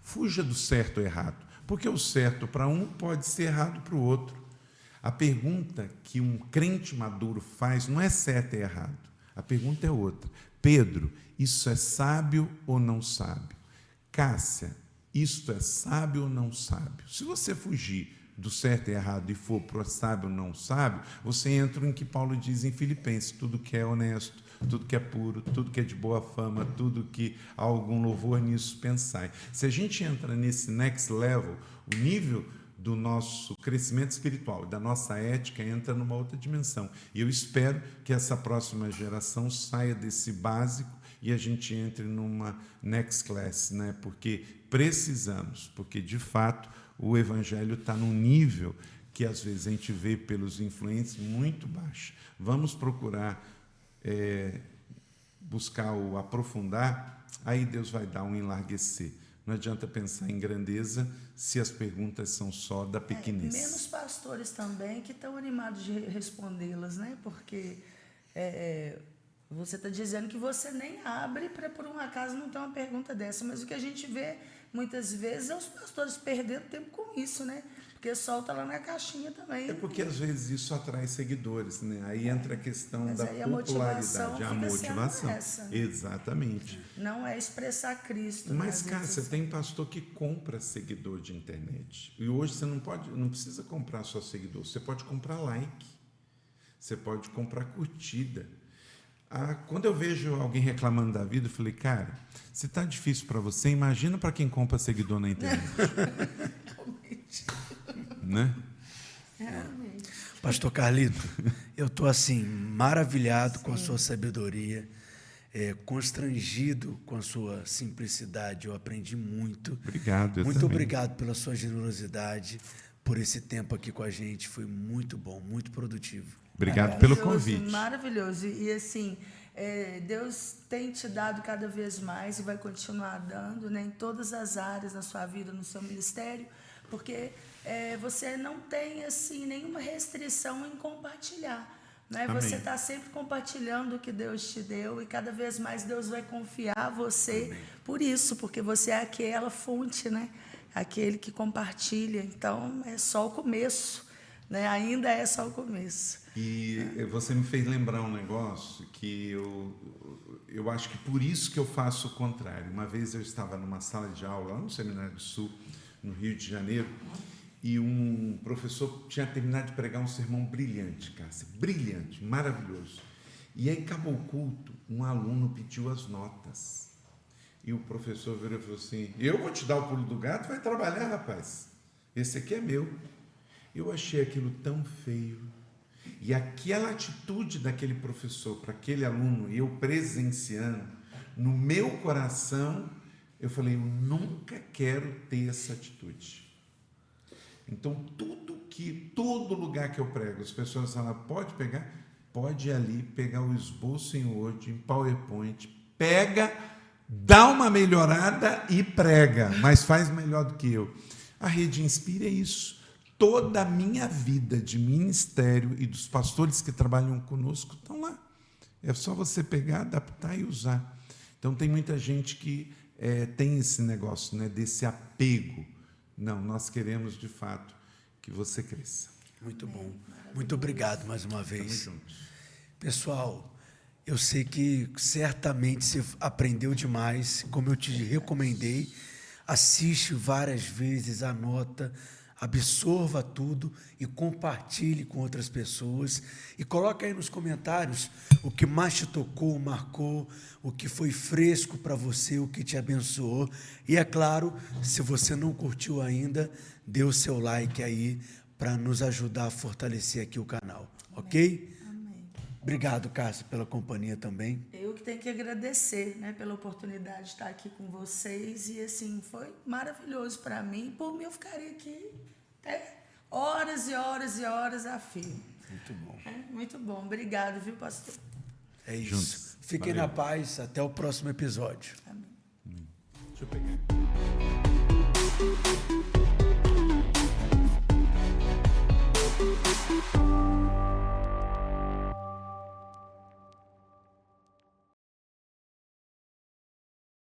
Fuja do certo ou errado, porque o certo para um pode ser errado para o outro. A pergunta que um crente maduro faz não é certo e errado. A pergunta é outra. Pedro, isso é sábio ou não sábio? Cássia, isto é sábio ou não sábio? Se você fugir do certo e errado e for para o sábio ou não sábio, você entra em que Paulo diz em Filipenses: tudo que é honesto, tudo que é puro, tudo que é de boa fama, tudo que há algum louvor nisso, pensai. Se a gente entra nesse next level, o nível do nosso crescimento espiritual, da nossa ética, entra numa outra dimensão. E eu espero que essa próxima geração saia desse básico e a gente entre numa next class, né? porque precisamos, porque de fato o evangelho está num nível que às vezes a gente vê pelos influentes muito baixo. Vamos procurar é, buscar o aprofundar, aí Deus vai dar um enlarguecer. Não adianta pensar em grandeza se as perguntas são só da pequenez. É, menos pastores também que estão animados de respondê-las, né? Porque é, é você está dizendo que você nem abre para por um acaso não ter uma pergunta dessa, mas o que a gente vê muitas vezes é os pastores perdendo tempo com isso, né? Porque solta lá na caixinha também. É porque às vezes isso atrai seguidores, né? Aí entra a questão Mas da popularidade, a motivação. Essa. Exatamente. Não é expressar Cristo. Né? Mas, cara, você tem pastor que compra seguidor de internet. E hoje você não pode, não precisa comprar só seguidor, você pode comprar like. Você pode comprar curtida. Ah, quando eu vejo alguém reclamando da vida, eu falei, cara, se está difícil para você, imagina para quem compra seguidor na internet. né? Realmente. Pastor Carlito, eu estou assim, maravilhado Sim. com a sua sabedoria. é, constrangido com a sua simplicidade. Eu aprendi muito. Obrigado. muito também. obrigado pela sua generosidade, por esse tempo aqui com a gente. Foi muito bom, muito produtivo. Obrigado pelo convite. Maravilhoso. E assim, é, Deus tem te dado cada vez mais e vai continuar dando né, em todas as áreas na sua vida, no seu ministério, porque é, você não tem assim nenhuma restrição em compartilhar. Né? Você está sempre compartilhando o que Deus te deu e cada vez mais Deus vai confiar você Amém. por isso, porque você é aquela fonte, né? aquele que compartilha. Então, é só o começo. Né? Ainda é só o começo. E você me fez lembrar um negócio que eu, eu acho que por isso que eu faço o contrário. Uma vez eu estava numa sala de aula lá no Seminário do Sul, no Rio de Janeiro, e um professor tinha terminado de pregar um sermão brilhante, Cássia, brilhante, maravilhoso. E aí acabou o culto, um aluno pediu as notas. E o professor virou e falou assim: Eu vou te dar o pulo do gato, vai trabalhar, rapaz. Esse aqui é meu. Eu achei aquilo tão feio. E aquela atitude daquele professor para aquele aluno, eu presenciando, no meu coração, eu falei: Eu nunca quero ter essa atitude. Então, tudo que, todo lugar que eu prego, as pessoas falam, pode pegar? Pode ali, pegar o esboço em Word, em PowerPoint, pega, dá uma melhorada e prega, mas faz melhor do que eu. A Rede Inspira é isso. Toda a minha vida de ministério e dos pastores que trabalham conosco estão lá. É só você pegar, adaptar e usar. Então, tem muita gente que é, tem esse negócio, né, desse apego não, nós queremos de fato que você cresça. Muito bom. Muito obrigado mais uma vez. Pessoal, eu sei que certamente você aprendeu demais, como eu te recomendei. Assiste várias vezes, anota absorva tudo e compartilhe com outras pessoas. E coloque aí nos comentários o que mais te tocou, marcou, o que foi fresco para você, o que te abençoou. E é claro, se você não curtiu ainda, dê o seu like aí para nos ajudar a fortalecer aqui o canal, ok? Obrigado, Cássio, pela companhia também. Eu que tenho que agradecer né, pela oportunidade de estar aqui com vocês. E assim, foi maravilhoso para mim. Por mim, eu ficaria aqui até horas e horas e horas a fio. Muito bom. É, muito bom. Obrigado, viu, pastor? É isso. Juntos. Fiquem Valeu. na paz. Até o próximo episódio. Amém. Deixa eu pegar.